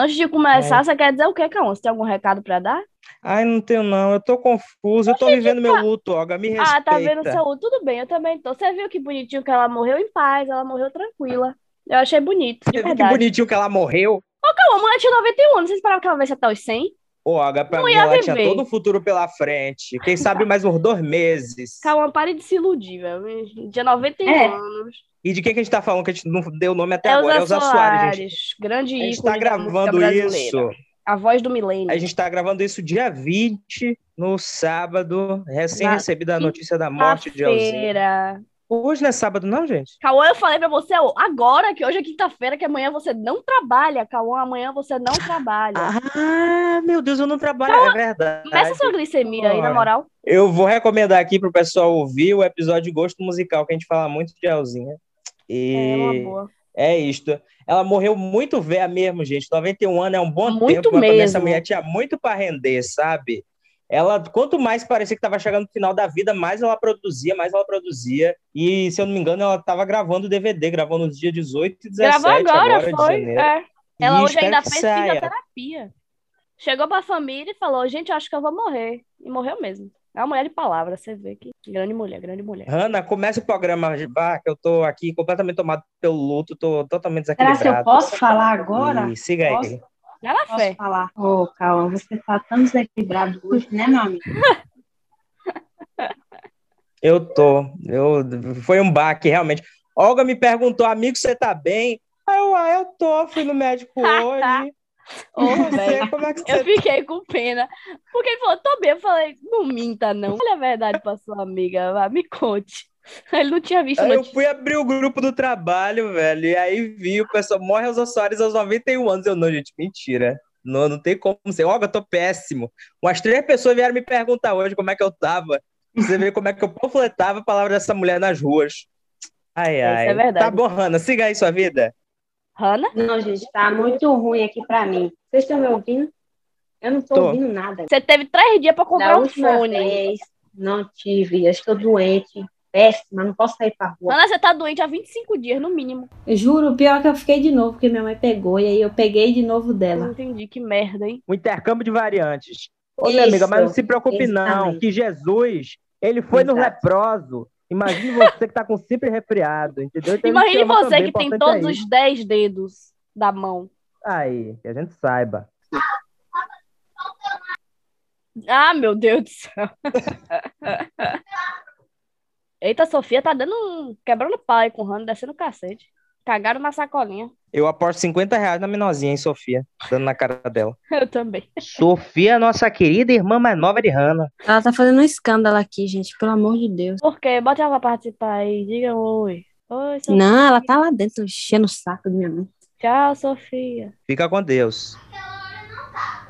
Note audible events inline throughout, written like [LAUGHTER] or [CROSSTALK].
Antes de começar, você quer dizer o quê, Cauã? Você tem algum recado pra dar? Ai, não tenho não, eu tô confuso, eu tô vivendo meu luto, Olga, me respeita. Ah, tá vendo o seu luto? Tudo bem, eu também tô. Você viu que bonitinho que ela morreu em paz, ela morreu tranquila. Eu achei bonito, de Você viu que bonitinho que ela morreu? Ô, Cauã, a mulher tinha 91 anos, você esperava que ela vivesse até os 100? Ô, Olga, pra Não mim ia ela tinha todo o futuro pela frente. Quem sabe mais uns dois meses. [LAUGHS] Cauã, pare de se iludir, velho. Tinha 91 É. anos. E de quem que a gente tá falando que a gente não deu nome até agora? Elza Elza Soares, gente. Soares, grande A gente ícone tá gravando isso. A voz do milênio. A gente tá gravando isso dia 20, no sábado, recém Na recebida a notícia da morte de Elzinha. Hoje não é sábado, não, gente? Cauã, eu falei pra você agora que hoje é quinta-feira, que amanhã você não trabalha, Cauã. Amanhã você não trabalha. Ah, meu Deus, eu não trabalho, é verdade. Começa sua glicemia aí, na moral. Eu vou recomendar aqui pro pessoal ouvir o episódio Gosto Musical, que a gente fala muito de Elzinha. É uma E boa. é isto. Ela morreu muito velha mesmo, gente. 91 anos é um bom Muito tempo, mas mim essa mesmo. mulher tinha muito para render, sabe? Ela, quanto mais parecia que estava chegando no final da vida, mais ela produzia, mais ela produzia. E, se eu não me engano, ela estava gravando DVD, gravando nos dias 18 e 17 Gravou agora, de foi. é. Ela E hoje ainda fez fisioterapia. Chegou pra família e falou: Gente, acho que eu vou morrer. E morreu mesmo. É uma mulher de palavra, você vê que. Grande mulher, grande mulher. Hanna, começa o programa, vá, que eu tô aqui completamente tomado pelo luto, tô totalmente Será que eu desequilibrado. posso falar agora? E siga aí. Já na fé. falar? Ô, Cauã, você tá tão desequilibrado hoje, né, meu amigo? [LAUGHS] Eu tô. Eu, foi um baque, realmente. Olga me perguntou, amigo, você tá bem? Aí eu, ah, eu tô, fui no médico [LAUGHS] hoje. Você, velho. como é que Eu você fiquei com pena. Porque ele falou, tô bem. Eu falei, não minta, não. Olha a verdade pra sua amiga, vá, me conte. [LAUGHS] Ele não tinha visto Aí eu fui abrir o grupo do trabalho, velho, e aí vi o pessoal morre aos Soares aos 91 anos. Eu, não, gente, mentira. Não, não tem como ser. Olga, eu tô péssimo. Umas três pessoas vieram me perguntar hoje como é que eu tava. Você vê como é que eu panfletava a palavra dessa mulher nas ruas. Ai, Isso ai. é verdade. Tá bom, Hanna, siga aí sua vida. Hanna? Não, gente, tá muito ruim aqui pra mim. Vocês estão me ouvindo? Eu não tô, Tô. ouvindo nada. Você teve três dias pra Da comprar um última fone. vez, não tive. Eu estou doente, péssima, não posso sair pra rua. Hanna, você tá doente há 25 dias, no mínimo. Eu juro, o pior é que eu fiquei de novo, porque minha mãe pegou, e aí eu peguei de novo Não dela. entendi, que merda, hein? O intercâmbio de variantes. Ô, minha amiga, mas não se preocupe, não, exatamente. que Jesus, ele foi no Exato. leproso. Imagine você que tá com sempre resfriado, entendeu? Então, Imagine ama você também, que tem é todos isso. os 10 dedos da mão. Aí, que a gente saiba. Ah, meu Deus do céu. [LAUGHS] Eita, Sofia tá dando um... quebrando pau aí com o Hanna, descendo o cacete. Cagaram na sacolinha. Eu aposto 50 reais na menorzinha, hein, Sofia? Dando na cara dela. [LAUGHS] Eu também. Sofia, nossa querida irmã mais nova de Hanna. Ela tá fazendo um escândalo aqui, gente, pelo amor de Deus. Por quê? Bota ela pra participar aí. Diga oi. Oi, Sofia. Não, ela tá lá dentro, enchendo o saco de minha mãe. Tchau, Sofia. Fica com Deus.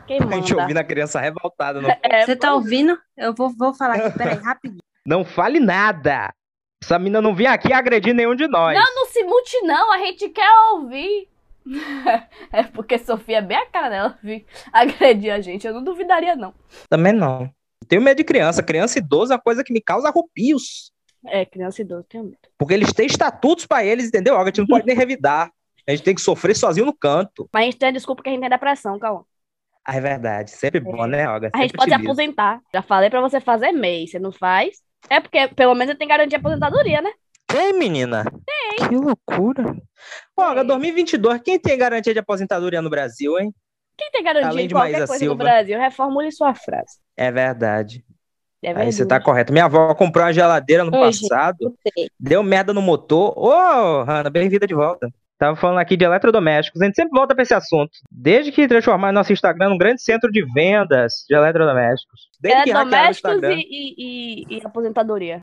Quem A gente manda? ouvindo a criança revoltada. No... [LAUGHS] É, Você tá ouvindo? Eu vou, vou falar aqui, peraí, rapidinho. Não fale nada. Essa menina não vinha aqui agredir nenhum de nós. Não, não se mute, não. A gente quer ouvir. [LAUGHS] É porque Sofia é bem a cara dela vir agredir a gente. Eu não duvidaria, não. Também não. Tenho medo de criança. Criança e idoso é uma coisa que me causa arrupios. É, criança e idoso, tenho medo. Porque eles têm estatutos pra eles, entendeu? A gente não pode nem revidar. A gente tem que sofrer sozinho no canto. Mas a gente tem a desculpa que a gente tem depressão, calma. Ah, é verdade. Sempre bom, né, Olga? A gente pode se aposentar. Já falei pra você fazer MEI. Você não faz? É porque pelo menos tem garantia de aposentadoria, né? Tem, menina? Tem. Que loucura. Tem. 2022, quem tem garantia de aposentadoria no Brasil, hein? Quem tem garantia Além de de qualquer Maísa coisa no Silva. Brasil? Reformule sua frase. É verdade. É Aí verdade. você tá correto. Minha avó comprou uma geladeira no passado, deu merda no motor. Ô, Hanna, bem-vinda de volta. Tava falando aqui de eletrodomésticos. A gente sempre volta pra esse assunto. Desde que transformar nosso Instagram num grande centro de vendas de eletrodomésticos. Desde que hackearam o domésticos Instagram. e, e, e- e aposentadoria.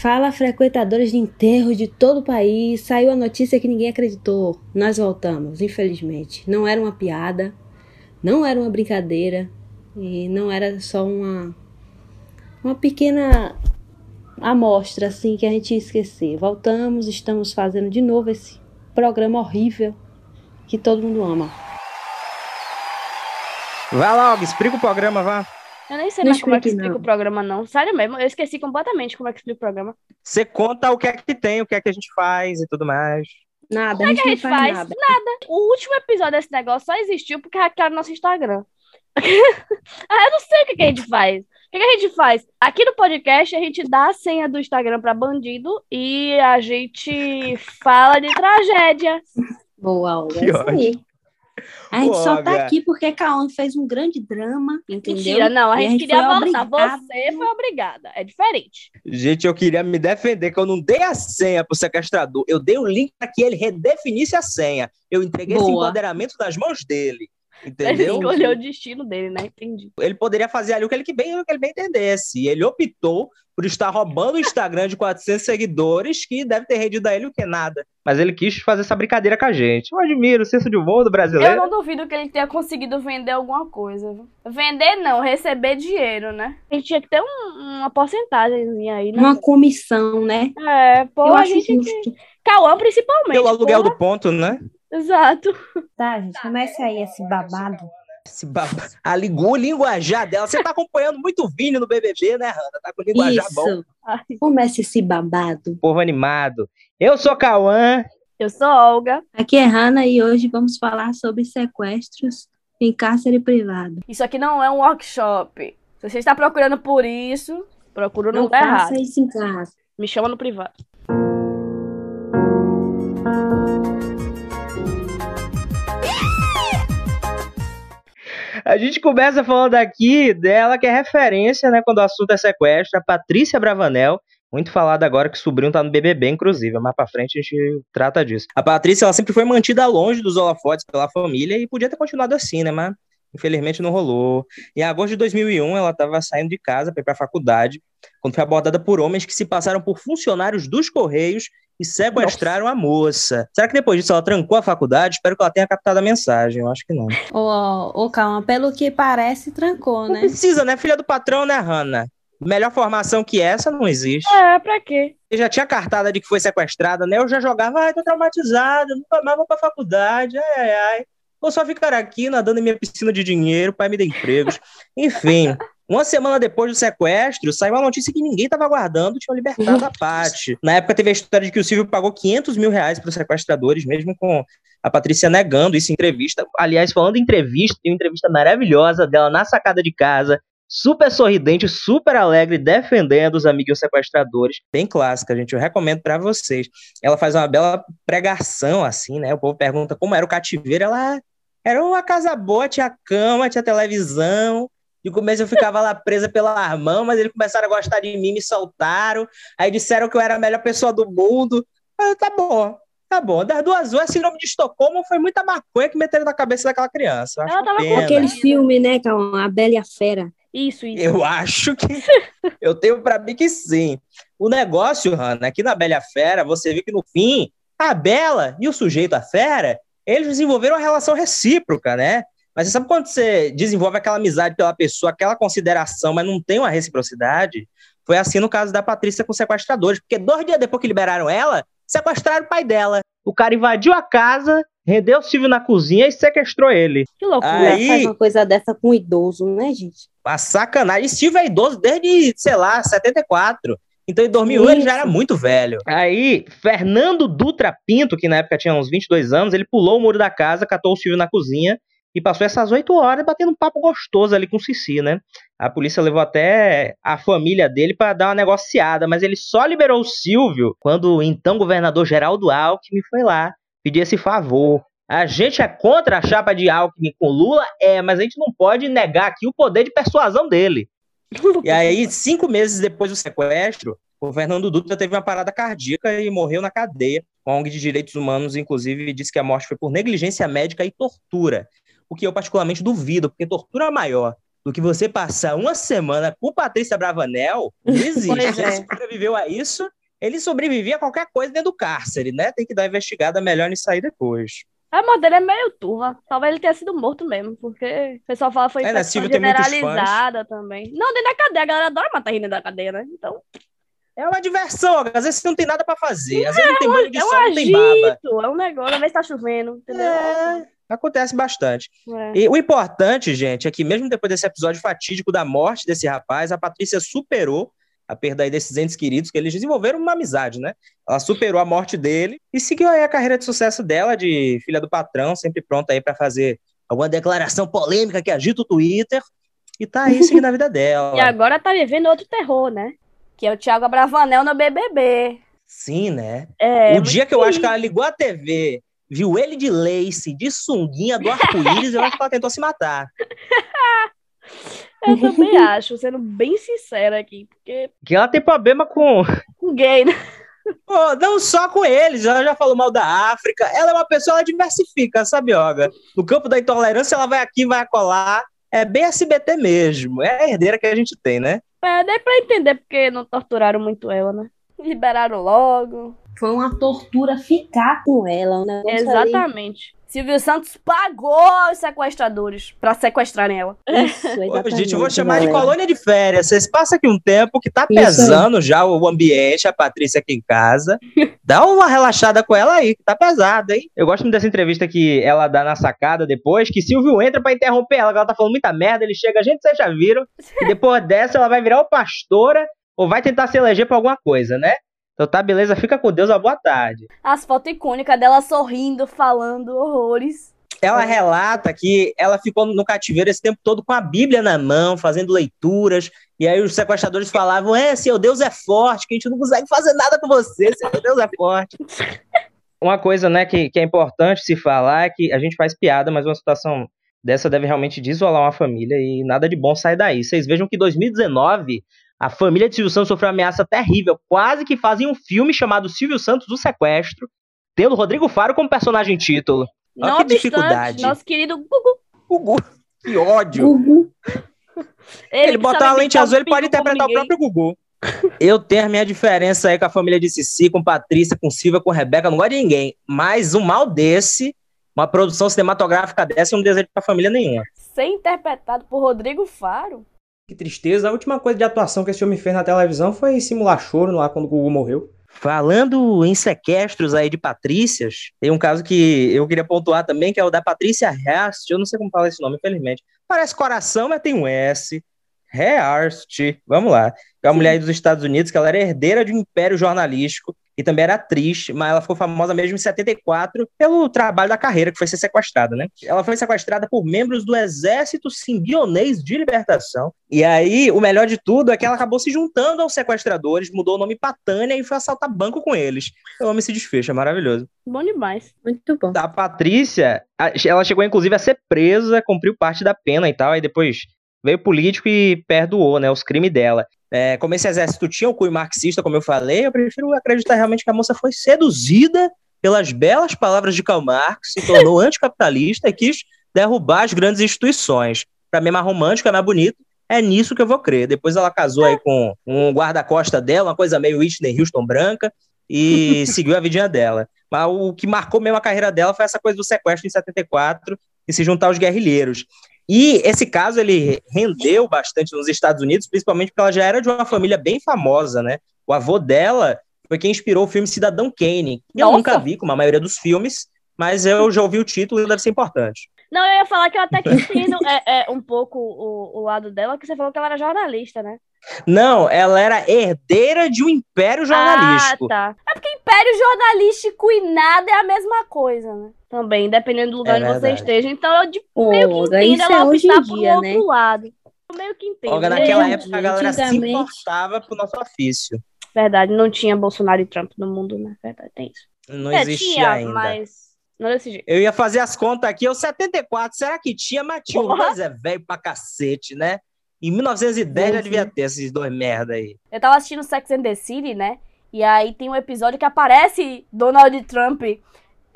Fala, frequentadores de enterro de todo o país. Saiu a notícia que ninguém acreditou. Nós voltamos, infelizmente. Não era uma piada, não era uma brincadeira e não era só uma uma pequena amostra assim que a gente ia esquecer. Voltamos, estamos fazendo de novo esse programa horrível que todo mundo ama. Vai lá, Olga, explica o programa, vá. Eu nem sei Não mais como é que explica não. o programa, não. Sério mesmo, eu esqueci completamente como é que explica o programa. Você conta o que é que tem, o que é que a gente faz e tudo mais. Nada, O a que, gente que a não gente faz, faz? nada. O último episódio desse negócio só existiu porque hackearam nosso Instagram. [LAUGHS] ah, eu não sei o que, que a gente faz. O que, que a gente faz? Aqui no podcast, a gente dá a senha do Instagram pra bandido e a gente fala de tragédia. Boa, Olga. Que É isso aí. A gente só tá aqui porque Cauã fez um grande drama, entendeu? Mentira, não, a E gente queria voltar. obrigado. Você foi obrigada. É diferente. Gente, eu queria me defender que eu não dei a senha pro sequestrador. Eu dei o link para que ele redefinisse a senha. Eu entreguei esse Boa. empoderamento nas mãos dele. Ele Entendeu? escolheu o destino dele, né? Entendi. Ele poderia fazer ali o que ele que bem, o que ele bem entendesse. E ele optou por estar roubando o Instagram de 400 seguidores, que deve ter rendido a ele o que nada. Mas ele quis fazer essa brincadeira com a gente. Eu admiro o senso de humor do Eu brasileiro. não duvido que ele tenha conseguido vender alguma coisa. viu? Vender não, receber dinheiro, né? A gente tinha que ter um- uma porcentagem aí, né? Uma comissão, né? É, pô, Eu a acho gente. justo. Cauã, principalmente. Pelo aluguel porra. do ponto, né? Exato. Tá, gente, comece aí esse babado. Esse baba- A ligu- o linguajar dela. Você tá acompanhando muito o Vini no BBB, né, Randa? Tá com o linguajar bom. Isso. Ai, Comece esse babado. Povo animado. Eu sou Cauã. Eu sou Olga. Aqui é Hanna e hoje vamos falar sobre sequestros em cárcere privado. Isso aqui não é um workshop. Se você está procurando por isso, procura no Não lugar faça errado. isso em casa. Me chama no privado. A gente começa falando aqui dela, que é referência, né, quando o assunto é sequestro, a Patrícia Bravanel. Muito falada agora que o sobrinho tá no BBB, inclusive. Mais pra frente a gente trata disso. A Patrícia, ela sempre foi mantida longe dos holofotes pela família e podia ter continuado assim, né, mas infelizmente não rolou. Em agosto de 2001, ela estava saindo de casa para ir pra faculdade, quando foi abordada por homens que se passaram por funcionários dos Correios e sequestraram a moça. Será que depois disso ela trancou a faculdade? Espero que ela tenha captado a mensagem. Eu acho que não. Ô, ô, calma, pelo que parece, trancou, Não né? precisa, né? Filha do patrão, né, Hanna? Melhor formação que essa não existe. É, pra quê? Eu já tinha cartada de que foi sequestrada, né? Eu já jogava, ai, tô traumatizada, nunca mais vou pra faculdade, ai, ai, ai. Vou só ficar aqui nadando em minha piscina de dinheiro, pai me dá empregos. Enfim, uma semana depois do sequestro, saiu uma notícia que ninguém estava aguardando, tinham libertado a Paty. Na época teve a história de que o Silvio pagou 500 mil reais para os sequestradores, mesmo com a Patrícia negando isso em entrevista. Aliás, falando em entrevista, tem uma entrevista maravilhosa dela na sacada de casa, super sorridente, super alegre, defendendo os amigos sequestradores. Bem clássica, gente. Eu recomendo para vocês. Ela faz uma bela pregação, assim, né? O povo pergunta como era o cativeiro. Ela era uma casa boa, tinha cama, tinha televisão. De começo eu ficava lá presa pela Armão, mas eles começaram a gostar de mim, me soltaram. Aí disseram que eu era a melhor pessoa do mundo. Eu, tá bom, tá bom. Das duas horas, síndrome de Estocolmo foi muita maconha que meteram na cabeça daquela criança. Eu acho Ela tava com. Aquele filme, né, Calma? A Bela e a Fera. Isso, isso. Eu acho que. eu tenho pra mim que sim. O negócio, Hanna, aqui na Bela Fera, você vê que no fim, a Bela e o sujeito, a fera, eles desenvolveram uma relação recíproca, né? Mas você sabe quando você desenvolve aquela amizade pela pessoa, aquela consideração, mas não tem uma reciprocidade? Foi assim no caso da Patrícia com os sequestradores, porque dois dias depois que liberaram ela, sequestraram o pai dela. O cara invadiu a casa, rendeu o Silvio na cozinha e sequestrou ele. Que loucura. Aí- Faz uma coisa dessa com um idoso, né, gente? Uma sacanagem. E Silvio é idoso desde, sei lá, 74. Então em 2001 ele já era muito velho. Aí, Fernando Dutra Pinto, que na época tinha uns 22 anos, ele pulou o muro da casa, catou o Silvio na cozinha e passou essas oito horas batendo um papo gostoso ali com o Cici, né? A polícia levou até a família dele para dar uma negociada, mas ele só liberou o Silvio quando o então governador Geraldo Alckmin foi lá pedir esse favor. A gente é contra a chapa de Alckmin com Lula, é, mas a gente não pode negar aqui o poder de persuasão dele. [LAUGHS] E aí, cinco meses depois do sequestro, o Fernando Dutra teve uma parada cardíaca e morreu na cadeia. A ONG de Direitos Humanos, inclusive, disse que a morte foi por negligência médica e tortura. O que eu particularmente duvido, porque tortura maior do que você passar uma semana com Patrícia Bravanel não [LAUGHS] existe. Pois Ele é. sobreviveu a isso, ele sobrevivia a qualquer coisa dentro do cárcere, né? Tem que dar uma investigada melhor nisso aí depois. A morte dele é meio turva. Talvez ele tenha sido morto mesmo, porque o pessoal fala que foi É, né, generalizada também. Não, dentro da cadeia, a galera adora matar dentro da cadeia, né? Então, É uma diversão, às vezes você não tem nada pra fazer, às vezes não tem banho de é um sol, não tem baba. agito, é um negócio, às vezes tá chovendo, entendeu? É, acontece bastante. É. E o importante, gente, é que mesmo depois desse episódio fatídico da morte desse rapaz, a Patrícia superou a perda aí desses entes queridos, que eles desenvolveram uma amizade, né? Ela superou a morte dele e seguiu aí a carreira de sucesso dela, de filha do patrão, sempre pronta aí para fazer alguma declaração polêmica que agita o Twitter, e tá aí seguindo a vida dela. [LAUGHS] E agora tá vivendo outro terror, né? Que é o Thiago Abravanel no BBB. Sim, né? É, o dia que eu acho que ela ligou a TV, viu ele de lace, de sunguinha do arco-íris, eu acho que ela tentou se matar. Eu também acho, sendo bem sincera aqui, porque Que ela tem problema com. com gay, né? Pô, não só com eles, ela já falou mal da África. Ela é uma pessoa, ela diversifica, sabe, Olga? No campo da intolerância, ela vai aqui, vai colar. É bem SBT mesmo. É a herdeira que a gente tem, né? É, dá pra entender porque não torturaram muito ela, né? Liberaram logo. Foi uma tortura ficar com ela. Ali. Exatamente. Silvio Santos pagou os sequestradores pra sequestrarem ela. Isso, Ô, gente, eu vou chamar de galera. colônia de férias. Vocês passam aqui um tempo que tá Isso aí. pesando já o ambiente, a Patrícia aqui em casa. [LAUGHS] Dá uma relaxada com ela aí, que tá pesado, hein? Eu gosto muito dessa entrevista que ela dá na sacada depois, que Silvio entra pra interromper ela, que ela tá falando muita merda, ele chega, gente, vocês já viram. E depois dessa, ela vai virar o pastora ou vai tentar se eleger pra alguma coisa, né? Então tá, beleza, fica com Deus, uma boa tarde. As fotos icônicas dela sorrindo, falando horrores. Ela relata que ela ficou no cativeiro esse tempo todo com a Bíblia na mão, fazendo leituras, e aí os sequestradores falavam: É, seu Deus é forte, que a gente não consegue fazer nada com você, seu Deus é forte. [LAUGHS] Uma coisa, né, que, que é importante se falar é que a gente faz piada, mas uma situação dessa deve realmente desolar uma família e nada de bom sai daí. Vocês vejam que em 2019 a família de Silvio Santos sofreu uma ameaça terrível, quase que fazem um filme chamado Silvio Santos do Sequestro, tendo Rodrigo Faro como personagem título. Olha Não que obstante, dificuldade. nosso querido Gugu. Gugu. Que ódio. Gugu. Ele, que botar uma lente azul, ele pode interpretar o próprio Gugu. [LAUGHS] Eu tenho a minha diferença aí com a família de Cici, com Patrícia, com Silvia, com Rebeca, não gosto de ninguém. Mas um mal desse, uma produção cinematográfica dessa, eu não desejo pra família nenhuma. Ser interpretado por Rodrigo Faro. Que tristeza. A última coisa de atuação que esse homem fez na televisão foi simular choro lá quando o Gugu morreu. Falando em sequestros aí de Patrícias, tem um caso que eu queria pontuar também, que é o da Patrícia Hearst, eu não sei como fala esse nome, infelizmente. Parece coração, mas tem um S. Hearst, vamos lá. É uma mulher aí dos Estados Unidos, que ela era herdeira de um império jornalístico e também era atriz, mas ela ficou famosa mesmo em 74 pelo trabalho da carreira, que foi ser sequestrada, né? Ela foi sequestrada por membros do Exército Simbionês de Libertação. E aí, o melhor de tudo é que ela acabou se juntando aos sequestradores, mudou o nome pra Tânia e foi assaltar banco com eles. O homem se desfecha, é maravilhoso. Bom demais. Muito bom. A Patrícia, ela chegou inclusive a ser presa, cumpriu parte da pena e tal, aí depois veio político e perdoou, né, os crimes dela. É, como esse exército tinha um cunho marxista, como eu falei, eu prefiro acreditar realmente que a moça foi seduzida pelas belas palavras de Karl Marx, se tornou [LAUGHS] anticapitalista e quis derrubar as grandes instituições. Para mim é mais romântico, é mais bonito. É nisso que eu vou crer. Depois ela casou aí com um guarda-costa dela, uma coisa meio Whitney Houston branca, e [LAUGHS] seguiu a vidinha dela. Mas o que marcou mesmo a carreira dela foi essa coisa do sequestro em 74 e se juntar aos guerrilheiros. E esse caso ele rendeu bastante nos Estados Unidos, principalmente porque ela já era de uma família bem famosa, né? O avô dela foi quem inspirou o filme Cidadão Kane. que Eu Nossa! nunca vi, como a maioria dos filmes, mas eu já ouvi o título e deve ser importante. Não, eu ia falar que eu até que entendo é, é, um pouco o, o lado dela, que você falou que ela era jornalista, né? Não, ela era herdeira de um império jornalístico. Ah, tá. É porque império jornalístico e nada é a mesma coisa, né? Também, dependendo do lugar É onde você esteja. Então, eu de, Pô, meio que entendo isso ela é hoje optar em por dia, outro né? lado. Eu meio que entendo. Olga, né? naquela época a galera se importava pro nosso ofício. Verdade, não tinha Bolsonaro e Trump no mundo, né? Verdade, tem isso. Não é, existia tinha, ainda. mas não desse jeito. Eu ia fazer as contas aqui, eu 74, será que tinha? Mas tinha um dois é velho pra cacete, né? Em 1910 já Uhum. devia ter esses dois merda aí. Eu tava assistindo Sex and the City, né? E aí tem um episódio que aparece Donald Trump.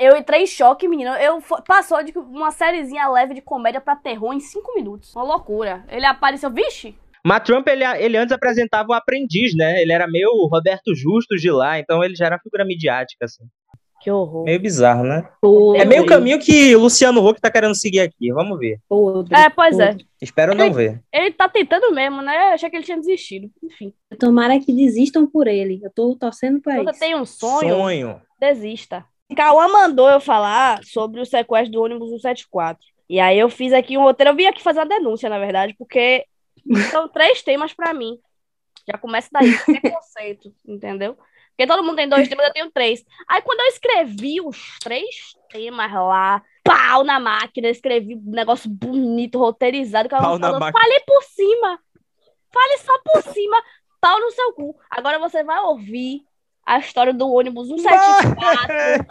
Eu entrei em choque, menino. Eu passou de uma sériezinha leve de comédia pra terror em cinco minutos. Uma loucura. Ele apareceu, vixe! Mas Trump, ele, ele antes apresentava o aprendiz, né? Ele era meio Roberto Justus de lá, então ele já era figura midiática, assim. Que horror. Meio bizarro, né? Podre, É meio caminho que o Luciano Huck tá querendo seguir aqui, vamos ver. podre, É, pois é. podre. Espero não ver. Ele tá tentando mesmo, né? Eu achei que ele tinha desistido. Enfim. Tomara que desistam por ele. Eu tô torcendo pra você isso. tem um sonho, Sonho. desista. Cauã mandou eu falar sobre o sequestro do ônibus 174. E aí eu fiz aqui um roteiro. Eu vim aqui fazer uma denúncia, na verdade, porque são [LAUGHS] três temas pra mim. Já começa daí, preconceito, entendeu? Porque todo mundo tem dois temas, eu tenho três. Aí quando eu escrevi os três temas lá, pau na máquina, eu escrevi um negócio bonito, roteirizado, que ela Pau na falou, máquina. fale por cima. Fale só por cima, pau no seu cu. Agora você vai ouvir a história do ônibus 174.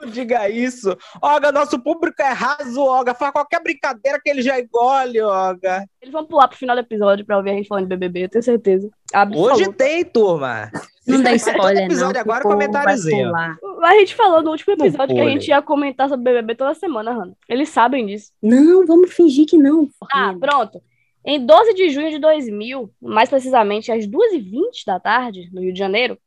Não [LAUGHS] diga isso. Olga, nosso público é raso, Olga. Faz qualquer brincadeira que ele já engole, Olga. Eles vão pular pro final do episódio pra ouvir a gente falando de BBB, eu tenho certeza. Absoluta. Hoje tem, turma. Não dá spoiler, não. agora, comentáriozinho. A gente falou no último Não episódio que a gente ia comentar sobre BBB toda semana, Hannah. Eles sabem disso. Não, vamos fingir que não. Ah, Fernanda. pronto. Em 12 de junho de 2000, mais precisamente às 2h20 da tarde, no Rio de Janeiro,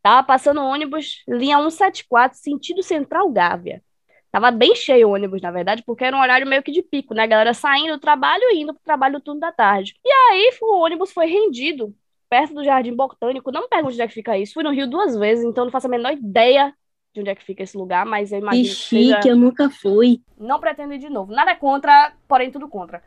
tava passando um ônibus linha 174, sentido Central Gávea. Tava bem cheio o ônibus, na verdade, porque era um horário meio que de pico, né? A galera saindo do trabalho e indo pro trabalho no turno da tarde. E aí o ônibus foi rendido perto do Jardim Botânico. Não me pergunte onde é que fica isso. Fui no Rio duas vezes, então não faço a menor ideia de onde é que fica esse lugar, mas eu Que imagino que seja... chique, eu nunca fui. Não pretendo ir de novo. Nada contra, porém tudo contra.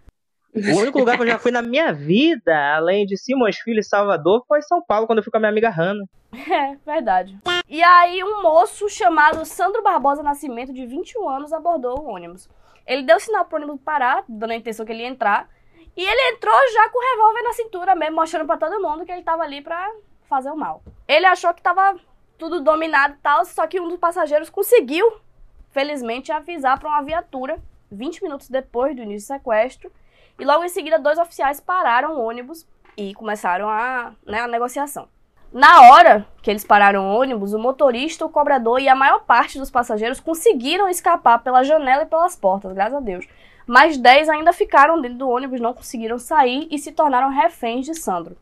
O único lugar que eu já fui na minha vida, além de Simões Filho e Salvador, foi São Paulo, quando eu fui com a minha amiga Hanna. [LAUGHS] É, verdade. E aí, um moço chamado Sandro Barbosa Nascimento, de 21 anos, abordou o ônibus. Ele deu sinal pro ônibus parar, dando a intenção que ele ia entrar. E ele entrou já com o revólver na cintura mesmo, mostrando pra todo mundo que ele tava ali pra fazer o mal. Ele achou que tava tudo dominado e tal, só que um dos passageiros conseguiu, felizmente, avisar pra uma viatura 20 minutos depois do início do sequestro. E logo em seguida, dois oficiais pararam o ônibus e começaram a, né, a negociação. Na hora que eles pararam o ônibus, o motorista, o cobrador e a maior parte dos passageiros conseguiram escapar pela janela e pelas portas, graças a Deus. Mas 10 ainda ficaram dentro do ônibus, não conseguiram sair e se tornaram reféns de Sandro.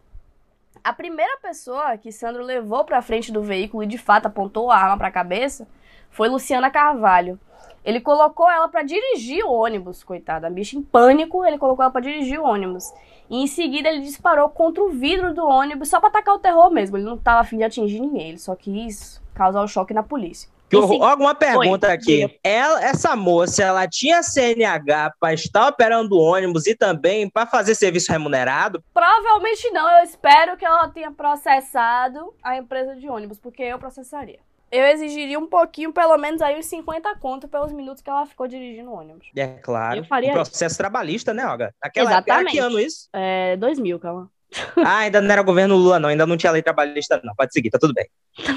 A primeira pessoa que Sandro levou para frente do veículo e de fato apontou a arma para a cabeça foi Luciana Carvalho. Ele colocou ela para dirigir o ônibus, coitada, a bicha em pânico, ele colocou ela para dirigir o ônibus. E em seguida ele disparou contra o vidro do ônibus só pra atacar o terror mesmo. Ele não tava afim de atingir ninguém, ele só quis causar o choque na polícia. Que horror. segui- Ó, uma pergunta Oi, aqui. Ela, essa moça, ela tinha CNH para estar operando ônibus e também para fazer serviço remunerado? Provavelmente não, eu espero que ela tenha processado a empresa de ônibus, porque eu processaria. Eu exigiria um pouquinho, pelo menos aí uns 50 conto pelos minutos que ela ficou dirigindo o ônibus. É claro. Eu faria um processo trabalhista, né, Olga? Naquela época, era que Exatamente. ano isso? É 2000, calma. Ah, ainda não era governo Lula, não. Ainda não tinha lei trabalhista, não. Pode seguir, tá tudo bem.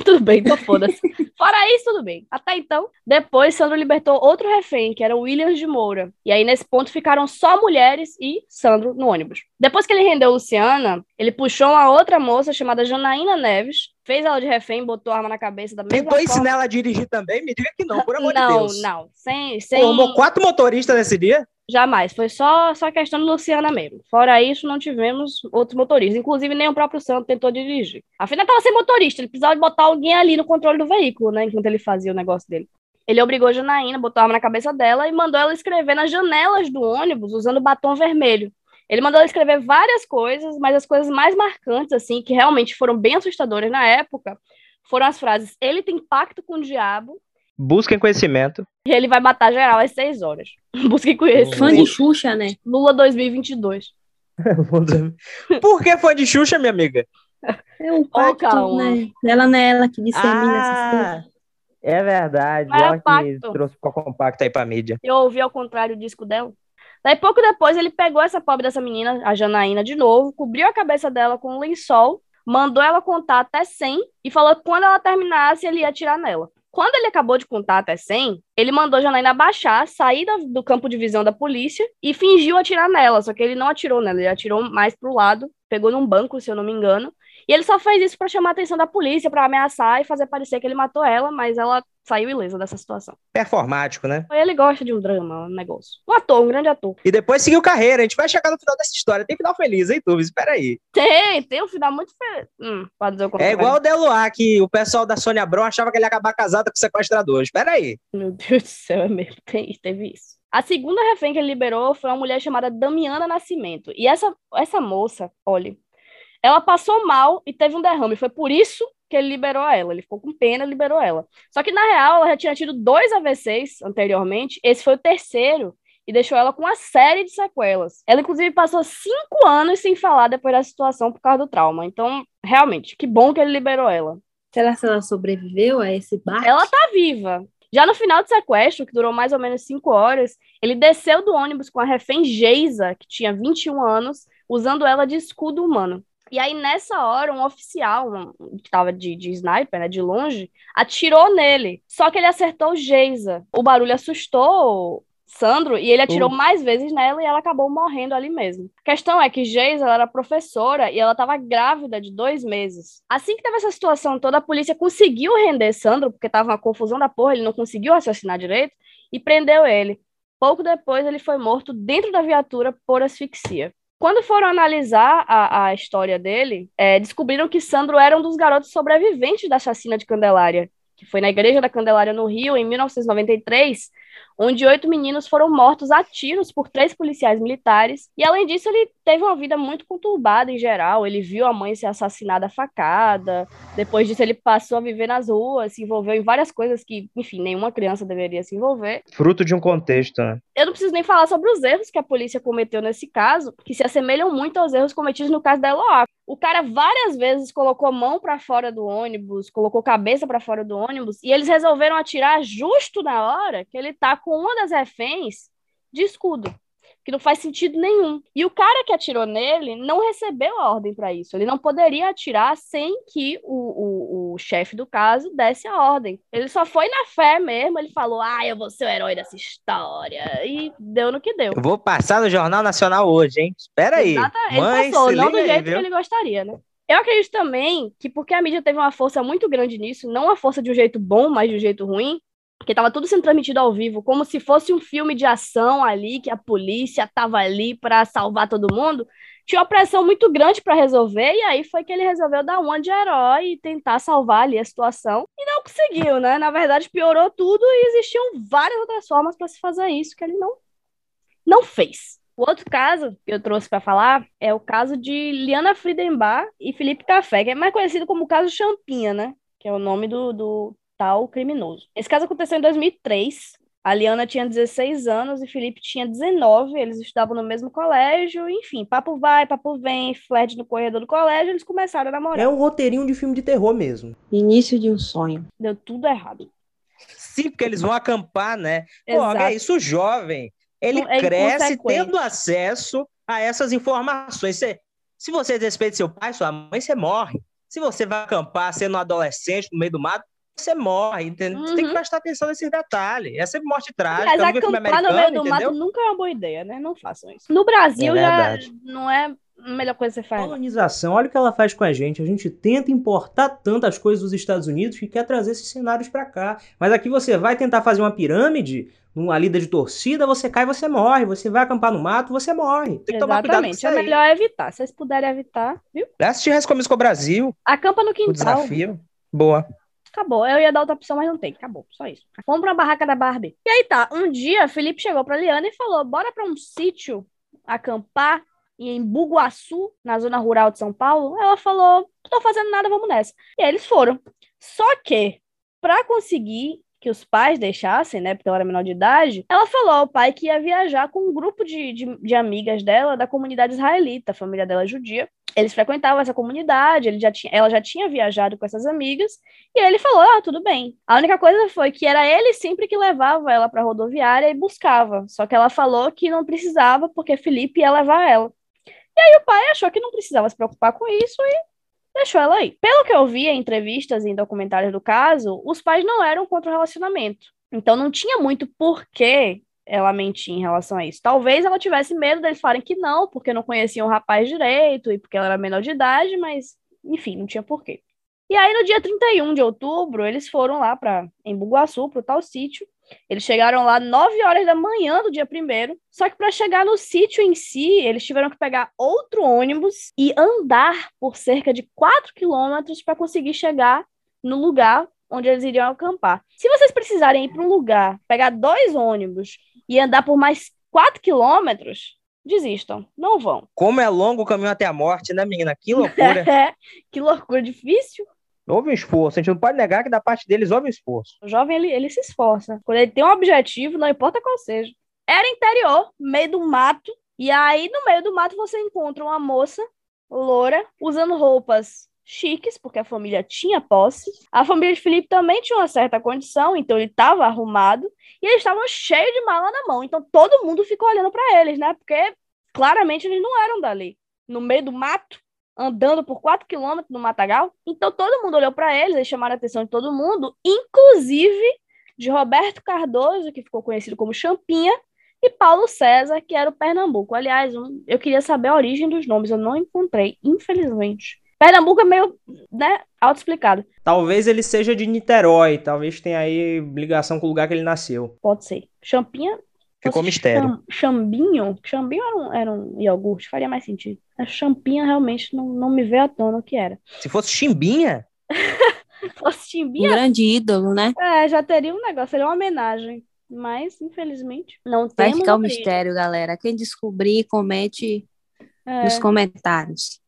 tudo bem, então foda-se. Fora isso, tudo bem. Até então, depois Sandro libertou outro refém, que era o Williams de Moura. E aí, nesse ponto, ficaram só mulheres e Sandro no ônibus. Depois que ele rendeu Luciana, ele puxou uma outra moça chamada Janaína Neves, fez ela de refém, botou a arma na cabeça da mesma Tentou ensinar ela a dirigir também? Me diga que não, por amor não, de Deus. não. Sem, sem... Formou quatro motoristas nesse dia? Jamais. Foi só, só questão de Luciana mesmo. Fora isso, não tivemos outros motoristas. Inclusive, nem o próprio Santo tentou dirigir. Afinal, estava sem motorista. Ele precisava botar alguém ali no controle do veículo, né? Enquanto ele fazia o negócio dele. Ele obrigou a Janaína, botou a arma na cabeça dela e mandou ela escrever nas janelas do ônibus usando batom vermelho. Ele mandou ela escrever várias coisas, mas as coisas mais marcantes, assim, que realmente foram bem assustadoras na época, foram as frases: ele tem pacto com o diabo Busquem conhecimento. e ele vai matar geral às seis horas. [LAUGHS] Busquem conhecer. Fã de Xuxa, né? Lula 2022. [LAUGHS] Por que foi de Xuxa, minha amiga? É um pacto, né? Ela não é ela que dissemina essas coisas. Ah, é verdade. Mas é ela que pacto. trouxe o compacto aí pra mídia. Eu ouvi ao contrário o disco dela. Daí, pouco depois, ele pegou essa pobre dessa menina, a Janaína, de novo, cobriu a cabeça dela com um lençol, mandou ela contar até 100 e falou que quando ela terminasse, ele ia atirar nela. Quando ele acabou de contar até 100, ele mandou Janaína abaixar, sair do campo de visão da polícia e fingiu atirar nela. Só que ele não atirou nela, ele atirou mais pro lado, pegou num banco, se eu não me engano. E ele só fez isso pra chamar a atenção da polícia, pra ameaçar e fazer parecer que ele matou ela, mas ela saiu ilesa dessa situação. Performático, né? Ele gosta de um drama, um negócio. Um ator, um grande ator. E depois seguiu carreira. A gente vai chegar no final dessa história. Tem final feliz, hein, Tuvis? Espera aí. Tem, tem um final muito feliz. Hum, pode dizer o É igual o Deluar, que o pessoal da Sônia Abrão achava que ele ia acabar casado com o sequestrador. Espera aí. Meu Deus do céu, é mesmo. Tem, teve isso. A segunda refém que ele liberou foi uma mulher chamada Damiana Nascimento. E essa, essa moça, olha, ela passou mal e teve um derrame. Foi por isso que ele liberou ela. Ele ficou com pena e liberou ela. Só que, na real, ela já tinha tido dois AVCs anteriormente. Esse foi o terceiro. e deixou ela com uma série de sequelas. Ela, inclusive, passou cinco anos sem falar depois da situação por causa do trauma. Então, realmente, que bom que ele liberou ela. Será que ela sobreviveu a esse bar? Ela tá viva. Já no final do sequestro, que durou mais ou menos cinco horas, ele desceu do ônibus com a refém Geisa, que tinha 21 anos, usando ela de escudo humano. E aí, nessa hora, um oficial, um, que tava de, de sniper, né, de longe, atirou nele. Só que ele acertou Geisa. O barulho assustou Sandro e ele atirou mais vezes nela e ela acabou morrendo ali mesmo. A questão é que Geisa era professora e ela estava grávida de dois meses. Assim que teve essa situação toda, a polícia conseguiu render Sandro, porque tava uma confusão da porra, ele não conseguiu assassinar direito, e prendeu ele. Pouco depois, ele foi morto dentro da viatura por asfixia. Quando foram analisar a, a história dele, é, descobriram que Sandro era um dos garotos sobreviventes da chacina de Candelária, que foi na Igreja da Candelária, no Rio, em 1993, onde oito meninos foram mortos a tiros por três policiais militares. E, além disso, ele teve uma vida muito conturbada em geral. Ele viu a mãe ser assassinada à facada. Depois disso, ele passou a viver nas ruas, se envolveu em várias coisas que, enfim, nenhuma criança deveria se envolver. Fruto de um contexto, né? Eu não preciso nem falar sobre os erros que a polícia cometeu nesse caso, que se assemelham muito aos erros cometidos no caso da Eloá. O cara várias vezes colocou mão para fora do ônibus, colocou cabeça para fora do ônibus, e eles resolveram atirar justo na hora que ele tá com uma das reféns de escudo, que não faz sentido nenhum. E o cara que atirou nele não recebeu a ordem para isso. Ele não poderia atirar sem que o, o, o chefe do caso desse a ordem. Ele só foi na fé mesmo, ele falou: ah, eu vou ser o herói dessa história. E deu no que deu. Eu vou passar no Jornal Nacional hoje, hein? Espera aí. Exatamente. Ele Mãe, passou, não do aí, jeito viu? que ele gostaria, né? Eu acredito também que porque a mídia teve uma força muito grande nisso, não a força de um jeito bom, mas de um jeito ruim, porque tava tudo sendo transmitido ao vivo, como se fosse um filme de ação ali, que a polícia tava ali para salvar todo mundo. Tinha uma pressão muito grande para resolver, e aí foi que ele resolveu dar uma de herói e tentar salvar ali a situação. E não conseguiu, né? Na verdade, piorou tudo e existiam várias outras formas para se fazer isso que ele não, não fez. O outro caso que eu trouxe para falar é o caso de Liana Friedenbach e Felipe Café, que é mais conhecido como o caso Champinha, né? Que é o nome do, do tal criminoso. Esse caso aconteceu em 2003. A Liana tinha 16 anos e Felipe tinha 19. Eles estudavam no mesmo colégio. Enfim, papo vai, papo vem, flerte no corredor do colégio. Eles começaram a namorar. É um roteirinho de filme de terror mesmo. Início de um sonho. Deu tudo errado. Sim, porque eles vão acampar, né? Pô, Exato. é isso, jovem. Ele é cresce tendo acesso a essas informações. Você- se você desrespeita seu pai, sua mãe, você morre. Se você vai acampar sendo um adolescente no meio do mato, você morre, entendeu? Você tem que Uhum. prestar atenção nesses detalhes. É sempre morte trágica. Mas acampar no meio do entendeu? mato nunca é uma boa ideia, né? Não façam isso. No Brasil É já não é a melhor coisa que você faz. Colonização, olha o que ela faz com a gente. A gente tenta importar tantas coisas dos Estados Unidos que quer trazer esses cenários pra cá. Mas aqui você vai tentar fazer uma pirâmide, uma lida de torcida, você cai, você morre. Você vai acampar no mato, você morre. Tem que tomar cuidado com Exatamente. isso É melhor evitar. Se vocês puderem evitar, viu? Assistir Rescomisco Brasil, Acampa no o quintal. desafio. Boa. Acabou. Eu ia dar outra opção, mas não tem. Acabou. Só isso. Vamos pra barraca da Barbie. E aí tá. Um dia, Felipe chegou pra Liana e falou: bora pra um sítio acampar em Buguaçu, na zona rural de São Paulo. Ela falou: não tô fazendo nada, vamos nessa. E aí eles foram. Só que, pra conseguir que os pais deixassem, né, porque ela era menor de idade, ela falou ao pai que ia viajar com um grupo de, de, de amigas dela da comunidade israelita, a família dela é judia. Eles frequentavam essa comunidade, ele já tinha, ela já tinha viajado com essas amigas, e ele falou: Ah, tudo bem. A única coisa foi que era ele sempre que levava ela para a rodoviária e buscava. Só que ela falou que não precisava, porque Felipe ia levar ela. E aí o pai achou que não precisava se preocupar com isso e deixou ela aí. Pelo que eu vi em entrevistas e em documentários do caso, os pais não eram contra o relacionamento. Então não tinha muito porquê ela mentir em relação a isso. Talvez ela tivesse medo deles falarem que não, porque não conheciam o rapaz direito e porque ela era menor de idade, mas enfim, não tinha porquê. E aí, no dia 31 de outubro, eles foram lá para em Buguaçu, para o tal sítio. Eles chegaram lá 9 horas da manhã do dia primeiro. Só que para chegar no sítio em si, eles tiveram que pegar outro ônibus e andar por cerca de 4 quilômetros para conseguir chegar no lugar onde eles iriam acampar. Se vocês precisarem ir para um lugar, pegar dois ônibus e andar por mais 4 quilômetros, desistam. Não vão. Como é longo o caminho até a morte, né, menina? Que loucura. [LAUGHS] que loucura difícil. houve um esforço. A gente não pode negar que da parte deles houve um esforço. O jovem, ele, ele se esforça. Quando ele tem um objetivo, não importa qual seja. Era interior, meio do mato, e aí no meio do mato você encontra uma moça loura usando roupas chiques, porque a família tinha posse. A família de Felipe também tinha uma certa condição, então ele estava arrumado. E eles estavam cheios de mala na mão. Então todo mundo ficou olhando para eles, né? Porque claramente eles não eram dali. No meio do mato, andando por 4 quilômetros no matagal. Então todo mundo olhou para eles, eles chamaram a atenção de todo mundo, inclusive de Roberto Cardoso, que ficou conhecido como Champinha, e Paulo César, que era o Pernambuco. Aliás, eu queria saber a origem dos nomes, eu não encontrei, infelizmente. Pernambuco é meio, né, auto-explicado. Talvez ele seja de Niterói, talvez tenha aí ligação com o lugar que ele nasceu. Pode ser. Champinha. Ficou fosse mistério. cham- Chambinho? Chambinho era um, era um iogurte, faria mais sentido. A champinha realmente não, não me veio à tona o que era. Se fosse chimbinha, [LAUGHS] Fosse Um chimbinha, grande ídolo, né? é, já teria um negócio, seria uma homenagem. Mas, infelizmente, não Vai temos ficar um mistério, galera. Quem descobrir, comente É, nos comentários.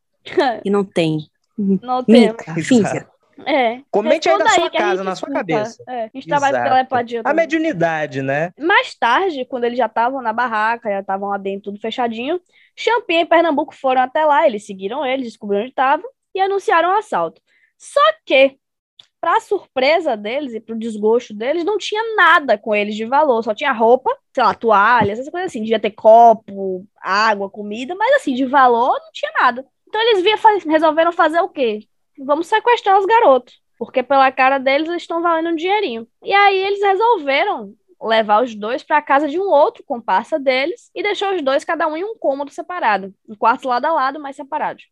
E não tem. não temos. Mica, finca. É. Comente aí da sua que a casa, na sua cabeça. É, a gente trabalha telepatia a mediunidade, né? Mais tarde, quando eles já estavam na barraca, já estavam lá dentro, tudo fechadinho, Champinha e Pernambuco foram até lá, eles seguiram eles, descobriram onde estavam e anunciaram o assalto. Só que, para surpresa deles e para o desgosto deles, não tinha nada com eles de valor, só tinha roupa, sei lá, toalha, essas coisas assim, devia ter copo, água, comida, mas assim, de valor não tinha nada. Então eles via, resolveram fazer o quê? Vamos sequestrar os garotos. Porque pela cara deles eles estão valendo um dinheirinho. E aí eles resolveram levar os dois para a casa de um outro comparsa deles e deixou os dois cada um em um cômodo separado, um quarto lado a lado, mas separados.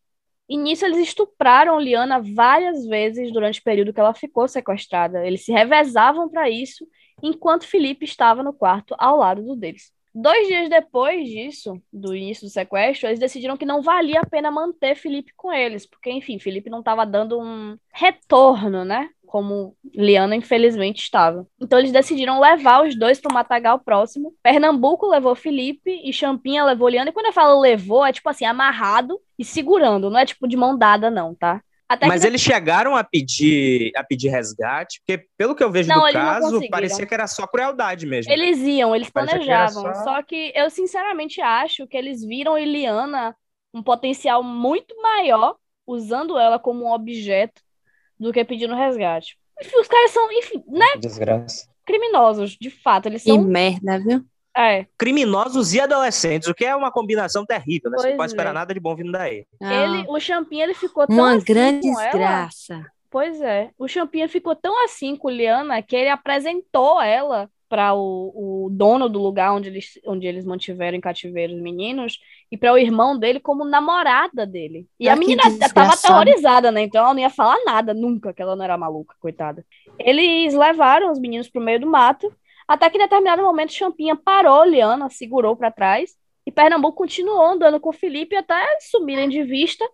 E nisso eles estupraram Liana várias vezes durante o período que ela ficou sequestrada. Eles se revezavam para isso, enquanto Felipe estava no quarto ao lado do deles. Dois dias depois disso, do início do sequestro, eles decidiram que não valia a pena manter Felipe com eles, porque, enfim, Felipe não estava dando um retorno, né? Como Liana, infelizmente, estava. Então, eles decidiram levar os dois para o matagal próximo. Pernambuco levou Felipe e Champinha levou Liana. E quando eu falo levou, é tipo assim, amarrado e segurando, não é tipo de mão dada, não, tá? Até Mas que eles chegaram a pedir, a pedir resgate, porque pelo que eu vejo Não, do caso, parecia que era só crueldade mesmo. Eles iam, eles Parecia que planejavam. só- Só... que eu sinceramente acho que eles viram Eliana um potencial muito maior usando ela como um objeto do que pedindo resgate. Enfim, os caras são, enfim, né, Desgraça. criminosos, de fato. Eles Que são. merda, viu? É, Criminosos e adolescentes, o que é uma combinação terrível, né? Você não Pois pode esperar é. nada de bom vindo daí. ele, o Champinha ele ficou tão Uma assim grande com ela. desgraça. Pois é. O Champinha ficou tão assim com Liana que ele apresentou ela para o, o dono do lugar onde eles, onde eles mantiveram em cativeiro os meninos e para o irmão dele como namorada dele. E Ah, a menina estava aterrorizada, né? Então ela não ia falar nada nunca, que ela não era maluca, coitada. Eles levaram os meninos pro meio do mato, até que em determinado momento Champinha parou Liana, segurou para trás, e Pernambuco continuou andando com Felipe até sumirem de vista.